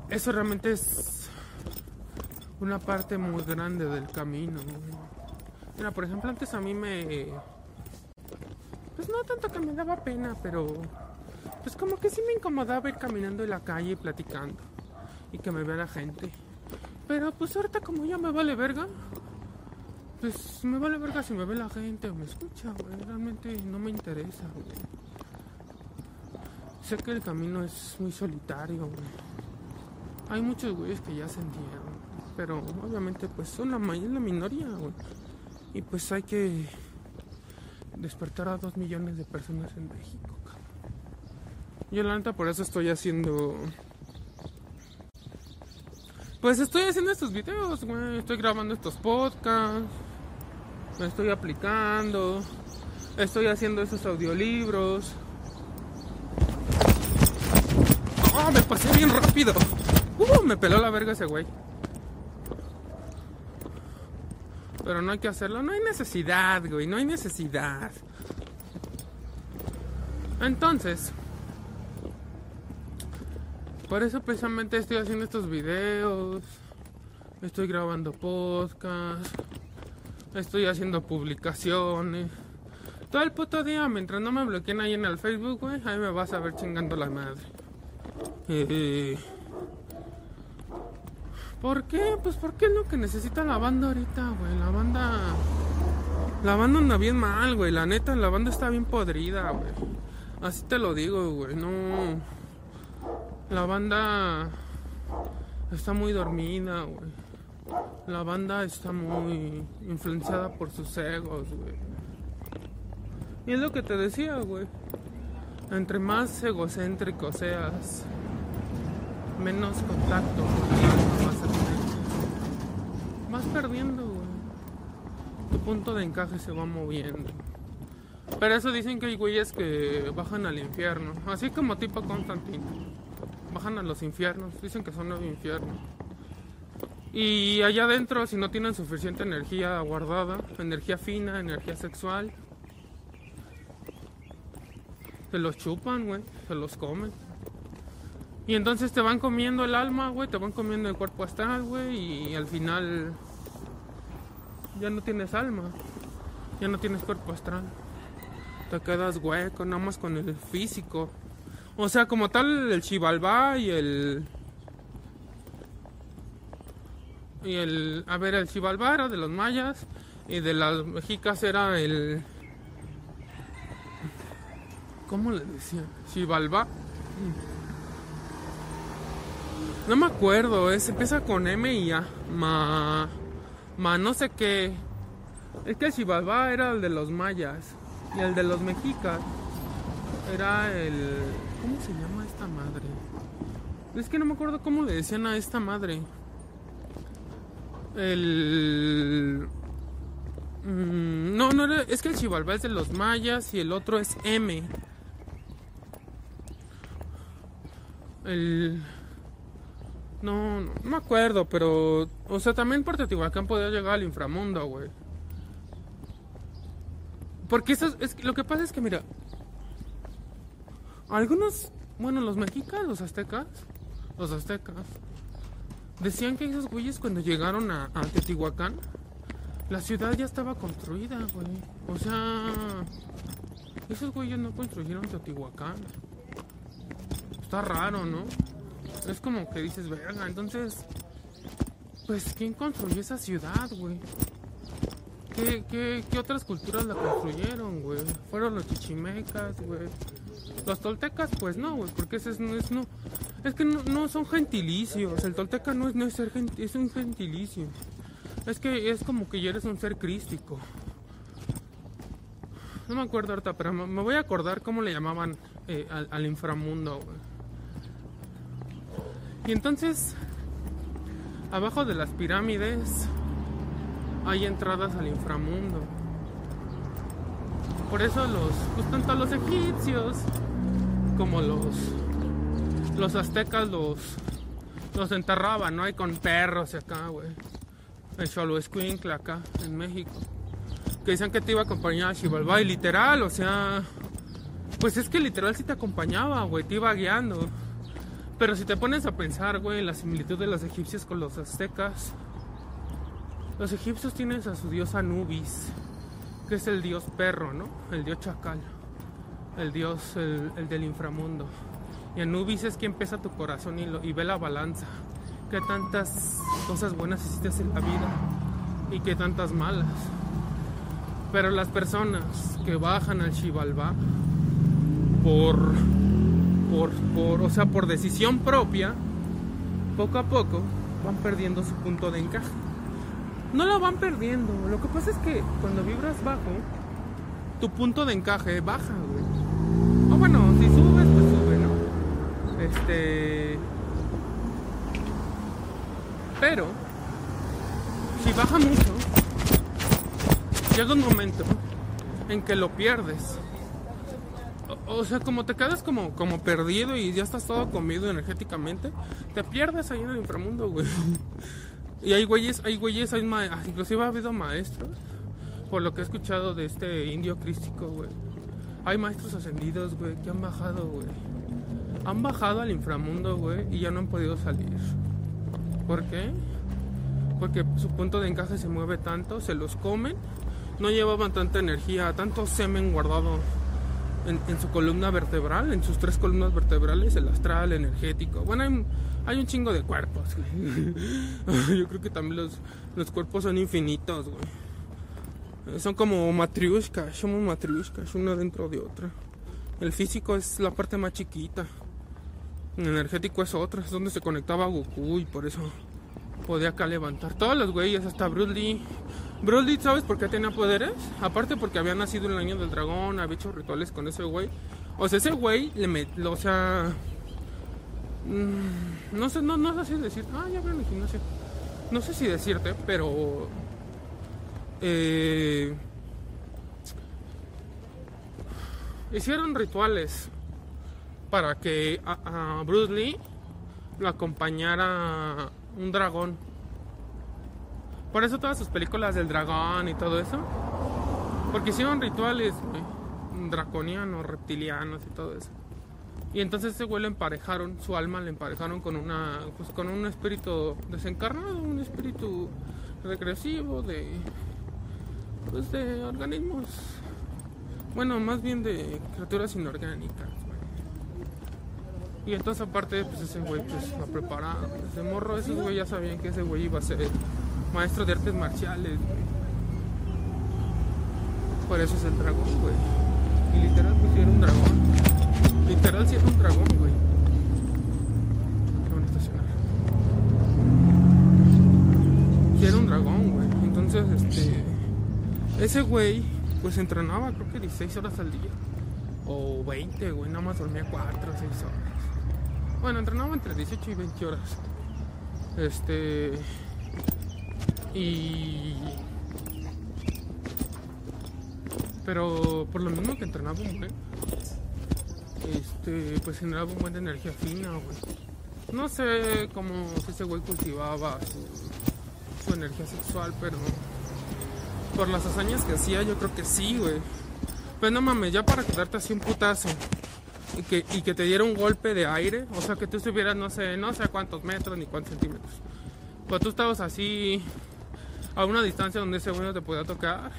eso realmente es una parte muy grande del camino. Mira, por ejemplo, antes a mí me... Pues no tanto que me daba pena, pero... Pues como que sí me incomodaba ir caminando en la calle y platicando. Y que me vea la gente. Pero pues ahorita como ya me vale verga. Pues me vale verga si me ve la gente o me escucha, güey. Realmente no me interesa, güey. Sé que el camino es muy solitario, güey. Hay muchos güeyes que ya se entierran. Pero obviamente pues son la, la minoría, güey. Y pues hay que despertar a dos millones de personas en México. Yo la neta por eso estoy haciendo... Pues estoy haciendo estos videos, güey. Estoy grabando estos podcasts. Me estoy aplicando. Estoy haciendo esos audiolibros. ¡Oh, me pasé bien rápido! ¡Uh! Me peló la verga ese güey. Pero no hay que hacerlo. No hay necesidad, güey. No hay necesidad. Entonces, por eso precisamente estoy haciendo estos videos. Estoy grabando podcast. Estoy haciendo publicaciones. Todo el puto día, mientras no me bloqueen ahí en el Facebook, güey, ahí me vas a ver chingando la madre. Eh, ¿Por qué? Pues porque es lo que necesita la banda ahorita, güey. La banda. La banda anda bien mal, güey. La neta, la banda está bien podrida, güey. Así te lo digo, güey. No. La banda. Está muy dormida, güey. La banda está muy influenciada por sus egos, güey. Y es lo que te decía, güey. Entre más egocéntrico seas, menos contacto vas a tener. Vas perdiendo, güey. Tu punto de encaje se va moviendo. Pero eso dicen que hay güeyes que bajan al infierno. Así como tipo Constantino. Bajan a los infiernos. Dicen que son nueve infiernos. Y allá adentro, si no tienen suficiente energía guardada, energía fina, energía sexual, se los chupan, güey. Se los comen. Y entonces te van comiendo el alma, güey, te van comiendo el cuerpo astral, güey, y al final ya no tienes alma, ya no tienes cuerpo astral. Te quedas hueco, nada más con el físico. O sea, como tal, el chivalba y el. Y el. A ver, el chivalba era de los mayas, y de las mexicas era el. ¿Cómo le decían? Chivalba. No me acuerdo, es, empieza con M y A. Ma. Ma, no sé qué. Es que el Chivalba era el de los mayas. Y el de los mexicas era el. ¿Cómo se llama esta madre? Es que no me acuerdo cómo le decían a esta madre. El. Mm, no, no era. Es que el Chivalba es de los mayas y el otro es M. El. No, no, me acuerdo, pero. O sea, también por Teotihuacán podía llegar al inframundo, güey. Porque eso es, Lo que pasa es que, mira. Algunos. Bueno, los mexicas, los aztecas. Los aztecas. Decían que esos güeyes cuando llegaron a, Teotihuacán. La ciudad ya estaba construida, güey. O sea. Esos güeyes no construyeron Teotihuacán. Está raro, ¿no? es como que dices, verga, entonces, pues, ¿quién construyó esa ciudad, güey? ¿Qué, qué, qué otras culturas la construyeron, güey? Fueron los chichimecas, güey. Los toltecas, pues no, güey, porque ese no es, no, es que no, son gentilicios. El tolteca no es, no es ser es un gentilicio. Es que es como que ya eres un ser crístico. No me acuerdo ahorita, pero me voy a acordar cómo le llamaban eh, al, al inframundo, güey. Y entonces, abajo de las pirámides hay entradas al inframundo. Por eso los, pues tanto los egipcios como los, los aztecas los, los enterraban, ¿no? Hay con perros acá, güey. En Cholo Escuincle, acá, en México. Que decían que te iba a acompañar a Xibalbá literal, o sea. Pues es que literal sí te acompañaba, güey, te iba guiando. Pero si te pones a pensar, güey, la similitud de los egipcios con los aztecas. Los egipcios tienen a su dios Anubis, que es el dios perro, ¿no? El dios chacal. El dios, el, el del inframundo. Y Anubis es quien pesa tu corazón y, lo- y ve la balanza. Qué tantas cosas buenas hiciste en la vida y qué tantas malas. Pero las personas que bajan al Xibalbá por, por, por, o sea, por decisión propia, poco a poco van perdiendo su punto de encaje. No lo van perdiendo. Lo que pasa es que cuando vibras bajo, tu punto de encaje baja, güey. O bueno, si subes, pues sube, ¿no? Este. Pero, si baja mucho, llega un momento en que lo pierdes. O, sea, como te quedas como, como perdido y ya estás todo comido energéticamente, te pierdes ahí en el inframundo, güey. Y hay güeyes, hay güeyes, hay ma- inclusive ha habido maestros, por lo que he escuchado de este indio crístico, güey. Hay maestros ascendidos, güey, que han bajado, güey. Han bajado al inframundo, güey, y ya no han podido salir. ¿Por qué? Porque su punto de encaje se mueve tanto, se los comen, no llevaban tanta energía, tanto semen guardado en, en su columna vertebral, en sus tres columnas vertebrales, el astral, el energético. Bueno, hay, hay un chingo de cuerpos. Yo creo que también los, los cuerpos son infinitos, güey. Son como matriushkas, somos matriushkas, una dentro de otra. El físico es la parte más chiquita. El energético es otra, es donde se conectaba Goku y por eso podía acá levantar. Todos los güeyes, hasta Bruce Lee. Bruce Lee, ¿sabes por qué tenía poderes? Aparte porque había nacido en el año del dragón, había hecho rituales con ese güey. O sea, ese güey le metió, o sea... mm, No sé, no, no sé si decir... Ah, ya veo el gimnasio. No sé si decirte, pero... Eh, hicieron rituales para que a, Bruce Lee lo acompañara un dragón. Por eso todas sus películas del dragón y todo eso. Porque hicieron rituales güey, draconianos, reptilianos y todo eso. Y entonces ese güey le emparejaron, su alma le emparejaron con una pues con un espíritu desencarnado, un espíritu regresivo de pues de organismos. Bueno, más bien de criaturas inorgánicas. Y entonces aparte, pues ese güey pues lo prepararon. Desde morro, esos güey ya sabían que ese güey iba a ser maestro de artes marciales. Por eso es el dragón, güey. Y literal, pues era un dragón. Literal, sí era un dragón, güey. Que van a estacionar. Sí era un dragón, güey. Entonces, este. Ese güey, pues entrenaba creo que 16 horas al día. O 20, güey. Nada más dormía 4 o 6 horas. Bueno, entrenaba entre 18 y 20 horas. Este. Y. Pero por lo mismo que entrenaba un buen. Este, pues generaba un buen de energía fina, güey. No sé cómo ese güey cultivaba su, energía sexual, pero. Por las hazañas que hacía, yo creo que sí, güey. Pero no mames, ya para quedarte así un putazo y que, y que te diera un golpe de aire, o sea que tú estuvieras no sé, no sé cuántos metros ni cuántos centímetros. Pues tú estabas así a una distancia donde ese güey no te podía tocar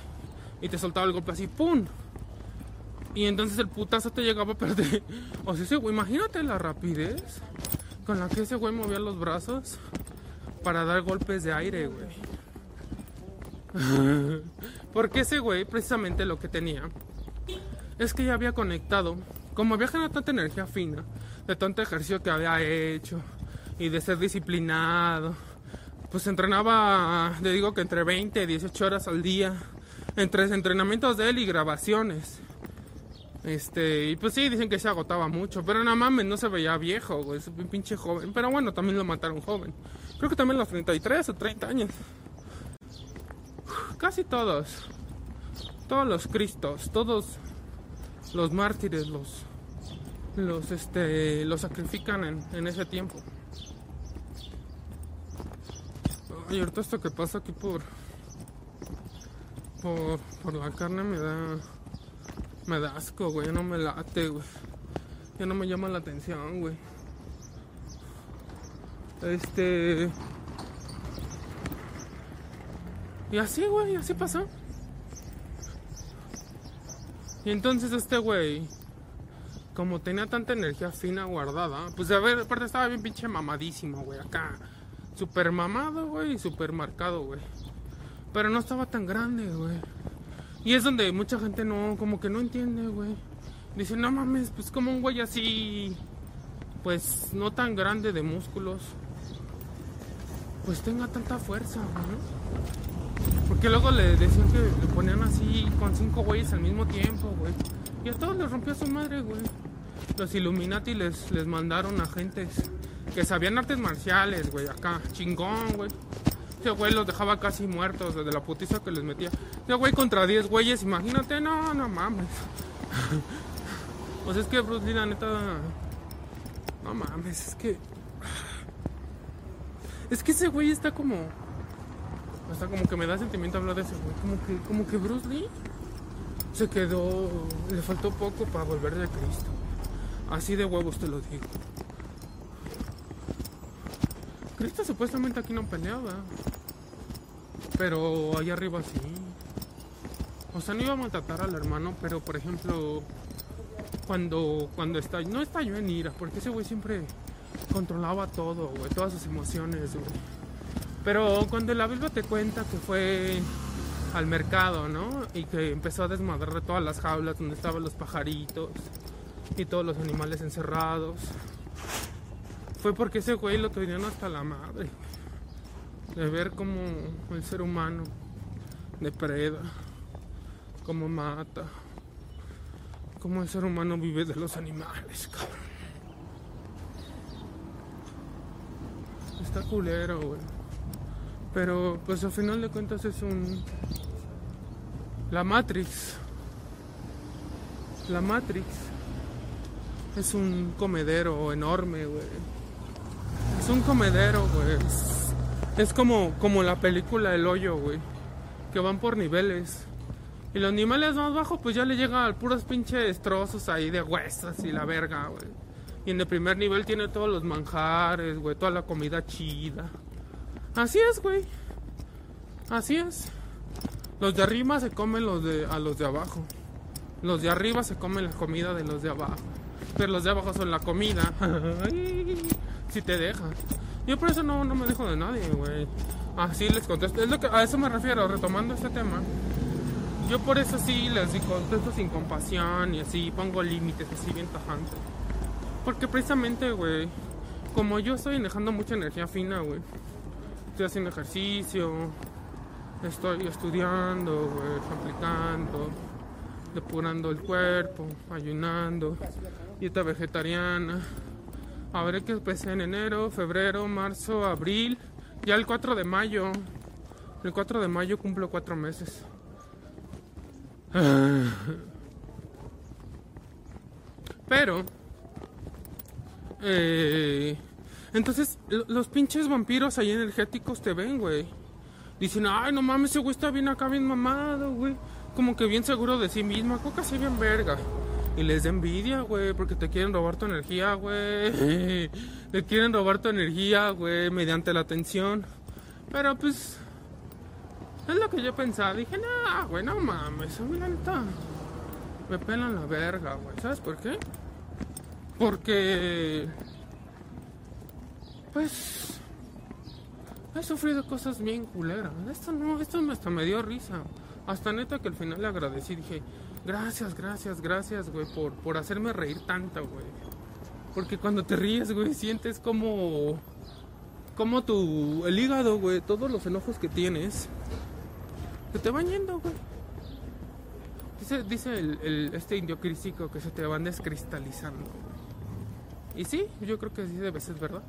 y te soltaba el golpe así, ¡pum! Y entonces el putazo te llegaba a perder. O sea, ese güey, imagínate la rapidez con la que ese güey movía los brazos para dar golpes de aire, güey. Porque ese güey, precisamente lo que tenía, es que ya había conectado, como había generado tanta energía fina, de tanto ejercicio que había hecho y de ser disciplinado, pues entrenaba, le digo que entre 20 y 18 horas al día, entre entrenamientos de él y grabaciones. Este, y pues sí, dicen que se agotaba mucho, pero no mames, no se veía viejo, güey, es un pinche joven. Pero bueno, también lo mataron joven. Creo que también los 33 o 30 años. Casi todos. Todos los cristos, todos los mártires, los los este los sacrifican en, en ese tiempo. Y ahorita esto que pasa aquí por, por, por la carne me da, me da asco, güey. Ya no me late, güey. Ya no me llama la atención, güey. Este. Y así, güey, así pasó. Y entonces este güey, como tenía tanta energía fina guardada, pues a ver, aparte estaba bien pinche mamadísimo, güey, acá. Super mamado, güey, y super marcado, güey. Pero no estaba tan grande, güey. Y es donde mucha gente no, como que no entiende, güey. Dice, no mames, pues como un güey así, pues no tan grande de músculos, pues tenga tanta fuerza, güey. Porque luego le decían que le ponían así con cinco güeyes al mismo tiempo, güey. Y a todos les rompió su madre, güey. Los Illuminati les, les mandaron agentes que sabían artes marciales, güey, acá. Chingón, güey. Ese güey los dejaba casi muertos desde la putiza que les metía. Ese güey contra 10 güeyes, imagínate, no, no mames. pues es que Bruce Lee, la neta. No mames, es que. Es que ese güey está como. Hasta como que me da sentimiento hablar de ese güey. Como que, como que Bruce Lee se quedó. Le faltó poco para volver de Cristo. Así de huevos te lo digo. Cristo supuestamente aquí no peleaba. Pero allá arriba sí. O sea, no iba a maltratar al hermano, pero por ejemplo, cuando, cuando estalló, no estalló en ira, porque ese güey siempre controlaba todo, güey, todas sus emociones, güey. Pero cuando la Biblia te cuenta que fue al mercado, ¿no? Y que empezó a desmadrar todas las jaulas donde estaban los pajaritos y todos los animales encerrados. Fue porque ese güey lo tenían hasta la madre. De ver cómo el ser humano depreda, cómo mata, cómo el ser humano vive de los animales, cabrón. Está culero, güey. Pero pues al final de cuentas es un... La Matrix. La Matrix es un comedero enorme, güey. Es un comedero, güey. Es, como, como la película El Hoyo, güey. Que van por niveles. Y los niveles más bajos, pues ya le llegan puros pinches trozos ahí de huesos y la verga, güey. Y en el primer nivel tiene todos los manjares, güey. Toda la comida chida. Así es, güey. Así es. Los de arriba se comen los de, a los de abajo. Los de arriba se comen la comida de los de abajo. Pero los de abajo son la comida. si te dejas. Yo por eso no, no me dejo de nadie, güey. Así les contesto. Es lo que, a eso me refiero, retomando este tema. Yo por eso sí les contesto sin compasión y así pongo límites así bien tajantes. Porque precisamente, güey, como yo estoy dejando mucha energía fina, güey. Estoy haciendo ejercicio, estoy estudiando, güey, aplicando, depurando el cuerpo, ayunando, dieta vegetariana. Ver qué empecé en enero, febrero, marzo, abril, ya el 4 de mayo. El 4 de mayo cumplo cuatro meses. Pero, eh, entonces los pinches vampiros ahí energéticos te ven, güey. Dicen, ay, no mames, ese güey está bien acá, bien mamado, güey. Como que bien seguro de sí mismo, coca así bien verga. Y les da envidia, güey, porque te quieren robar tu energía, güey. te quieren robar tu energía, güey, mediante la atención. Pero pues, es lo que yo pensaba. Dije, no, güey, no mames, a mí la neta me pelan la verga, güey. ¿Sabes por qué? Porque, pues, he sufrido cosas bien culeras. Esto no, esto hasta me dio risa. Hasta neta que al final le agradecí. Dije, gracias, gracias, gracias, güey, por, por hacerme reír tanto, güey. Porque cuando te ríes, güey, sientes como, como tu, el hígado, güey, todos los enojos que tienes se te van yendo, güey. Dice, dice el, el- este indio crístico que se te van descristalizando. güey. Y sí, yo creo que sí debe ser verdad.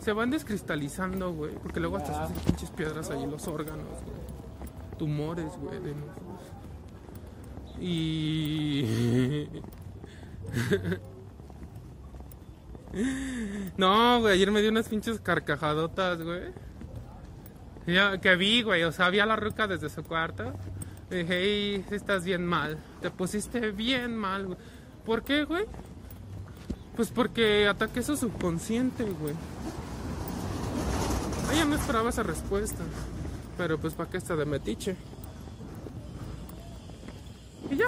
Se van descristalizando, güey. Porque luego hasta se hacen pinches piedras ahí los órganos, güey. Tumores, güey, de. Y. No, güey, ayer me dio unas pinches carcajadotas, güey. Ya, que vi, güey, o sea, vi a la ruca desde su cuarto. Y dije, "Ey, estás bien mal. Te pusiste bien mal, güey. ¿Por qué, güey? Pues porque ataqué su subconsciente, güey. Ella no esperaba esa respuesta. Pero pues para qué está de metiche. Y ya.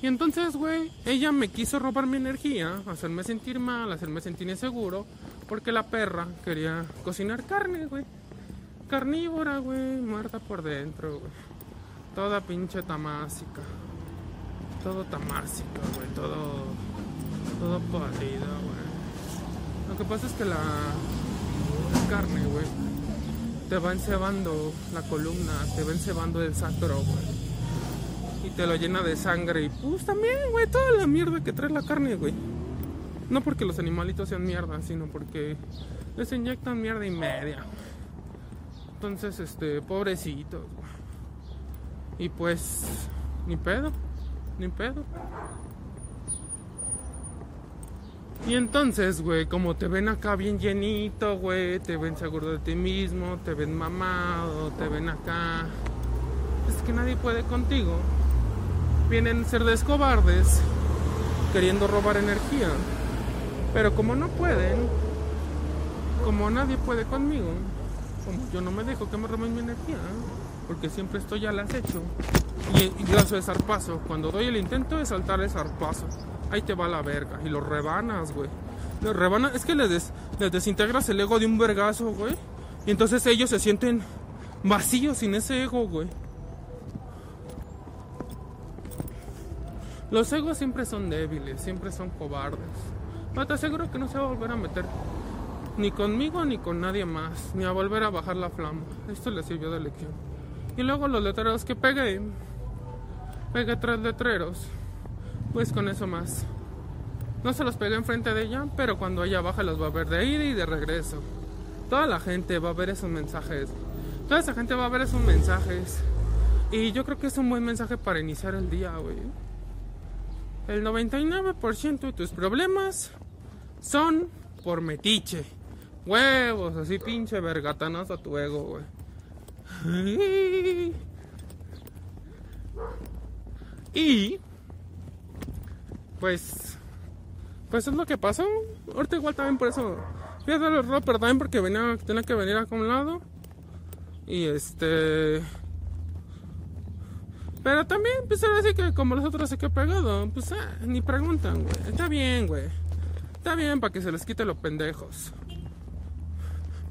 Y entonces, güey, ella me quiso robar mi energía, hacerme sentir mal, hacerme sentir inseguro, porque la perra quería cocinar carne, güey. Carnívora, güey, muerta por dentro, güey. Toda pinche tamásica. Todo tamásica, güey, todo. Todo podrido, güey. Lo que pasa es que la, la carne, güey, te va encebando la columna, te va encebando el sacro, güey te lo llena de sangre. Y pues también, güey, toda la mierda que trae la carne, güey. No porque los animalitos sean mierda, sino porque les inyectan mierda y media. Entonces, este, pobrecitos, güey. Y pues, ni pedo, ni pedo. Y entonces, güey, como te ven acá bien llenito, güey, te ven seguro de ti mismo, te ven mamado, te ven acá. Es que nadie puede contigo vienen cerdes cobardes queriendo robar energía. Pero como no pueden, como nadie puede conmigo, como yo no me dejo que me roben mi energía, porque siempre estoy al acecho. Y, y lazo de zarpazo. Cuando doy el intento de saltar el zarpazo, ahí te va la verga. Y los rebanas, güey. Los rebanas, es que les, des, les desintegras el ego de un vergazo, güey. Y entonces ellos se sienten vacíos sin ese ego, güey. Los egos siempre son débiles, siempre son cobardes. Pero te aseguro que no se va a volver a meter ni conmigo ni con nadie más, ni a volver a bajar la flama. Esto le sirvió de lección. Y luego los letreros que pegué, pegué tres letreros, pues con eso más. No se los pegué enfrente de ella, pero cuando ella baja los va a ver de ida y de regreso. Toda la gente va a ver esos mensajes. Toda esa gente va a ver esos mensajes. Y yo creo que es un buen mensaje para iniciar el día, güey. El 99% de tus problemas son por metiche. Huevos, así pinche vergatanos a tu ego, güey. Y pues pues es lo que pasó. Ahorita igual también por eso fui a darle ropa también porque venía, tenía que venir a un lado. Y este pero también, pues ahora sí que como los otros se quedó pegado, pues ah, ni preguntan, güey. Está bien, güey. Está bien para que se les quite los pendejos.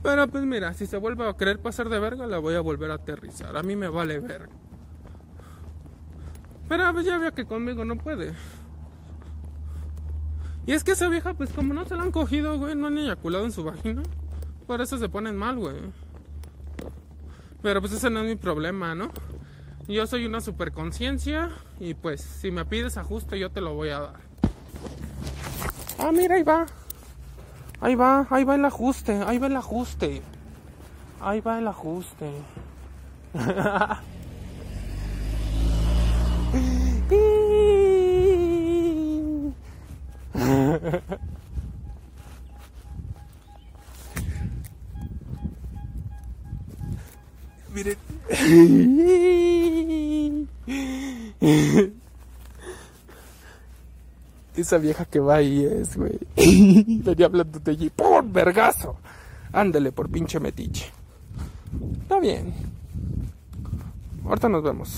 Pero pues mira, si se vuelve a querer pasar de verga, la voy a volver a aterrizar. A mí me vale verga. Pero pues ya veo que conmigo no puede. Y es que esa vieja, pues como no se la han cogido, güey, no han eyaculado en su vagina. Por eso se ponen mal, güey. Pero pues ese no es mi problema, ¿no? Yo soy una superconciencia y pues si me pides ajuste yo te lo voy a dar. Ah, mira, ahí va. Ahí va, ahí va el ajuste, ahí va el ajuste. Ahí va el ajuste. Esa vieja que va ahí es, güey. Venía hablando de allí. ¡Por vergazo! Ándale por pinche metiche. Está bien. Ahorita nos vemos.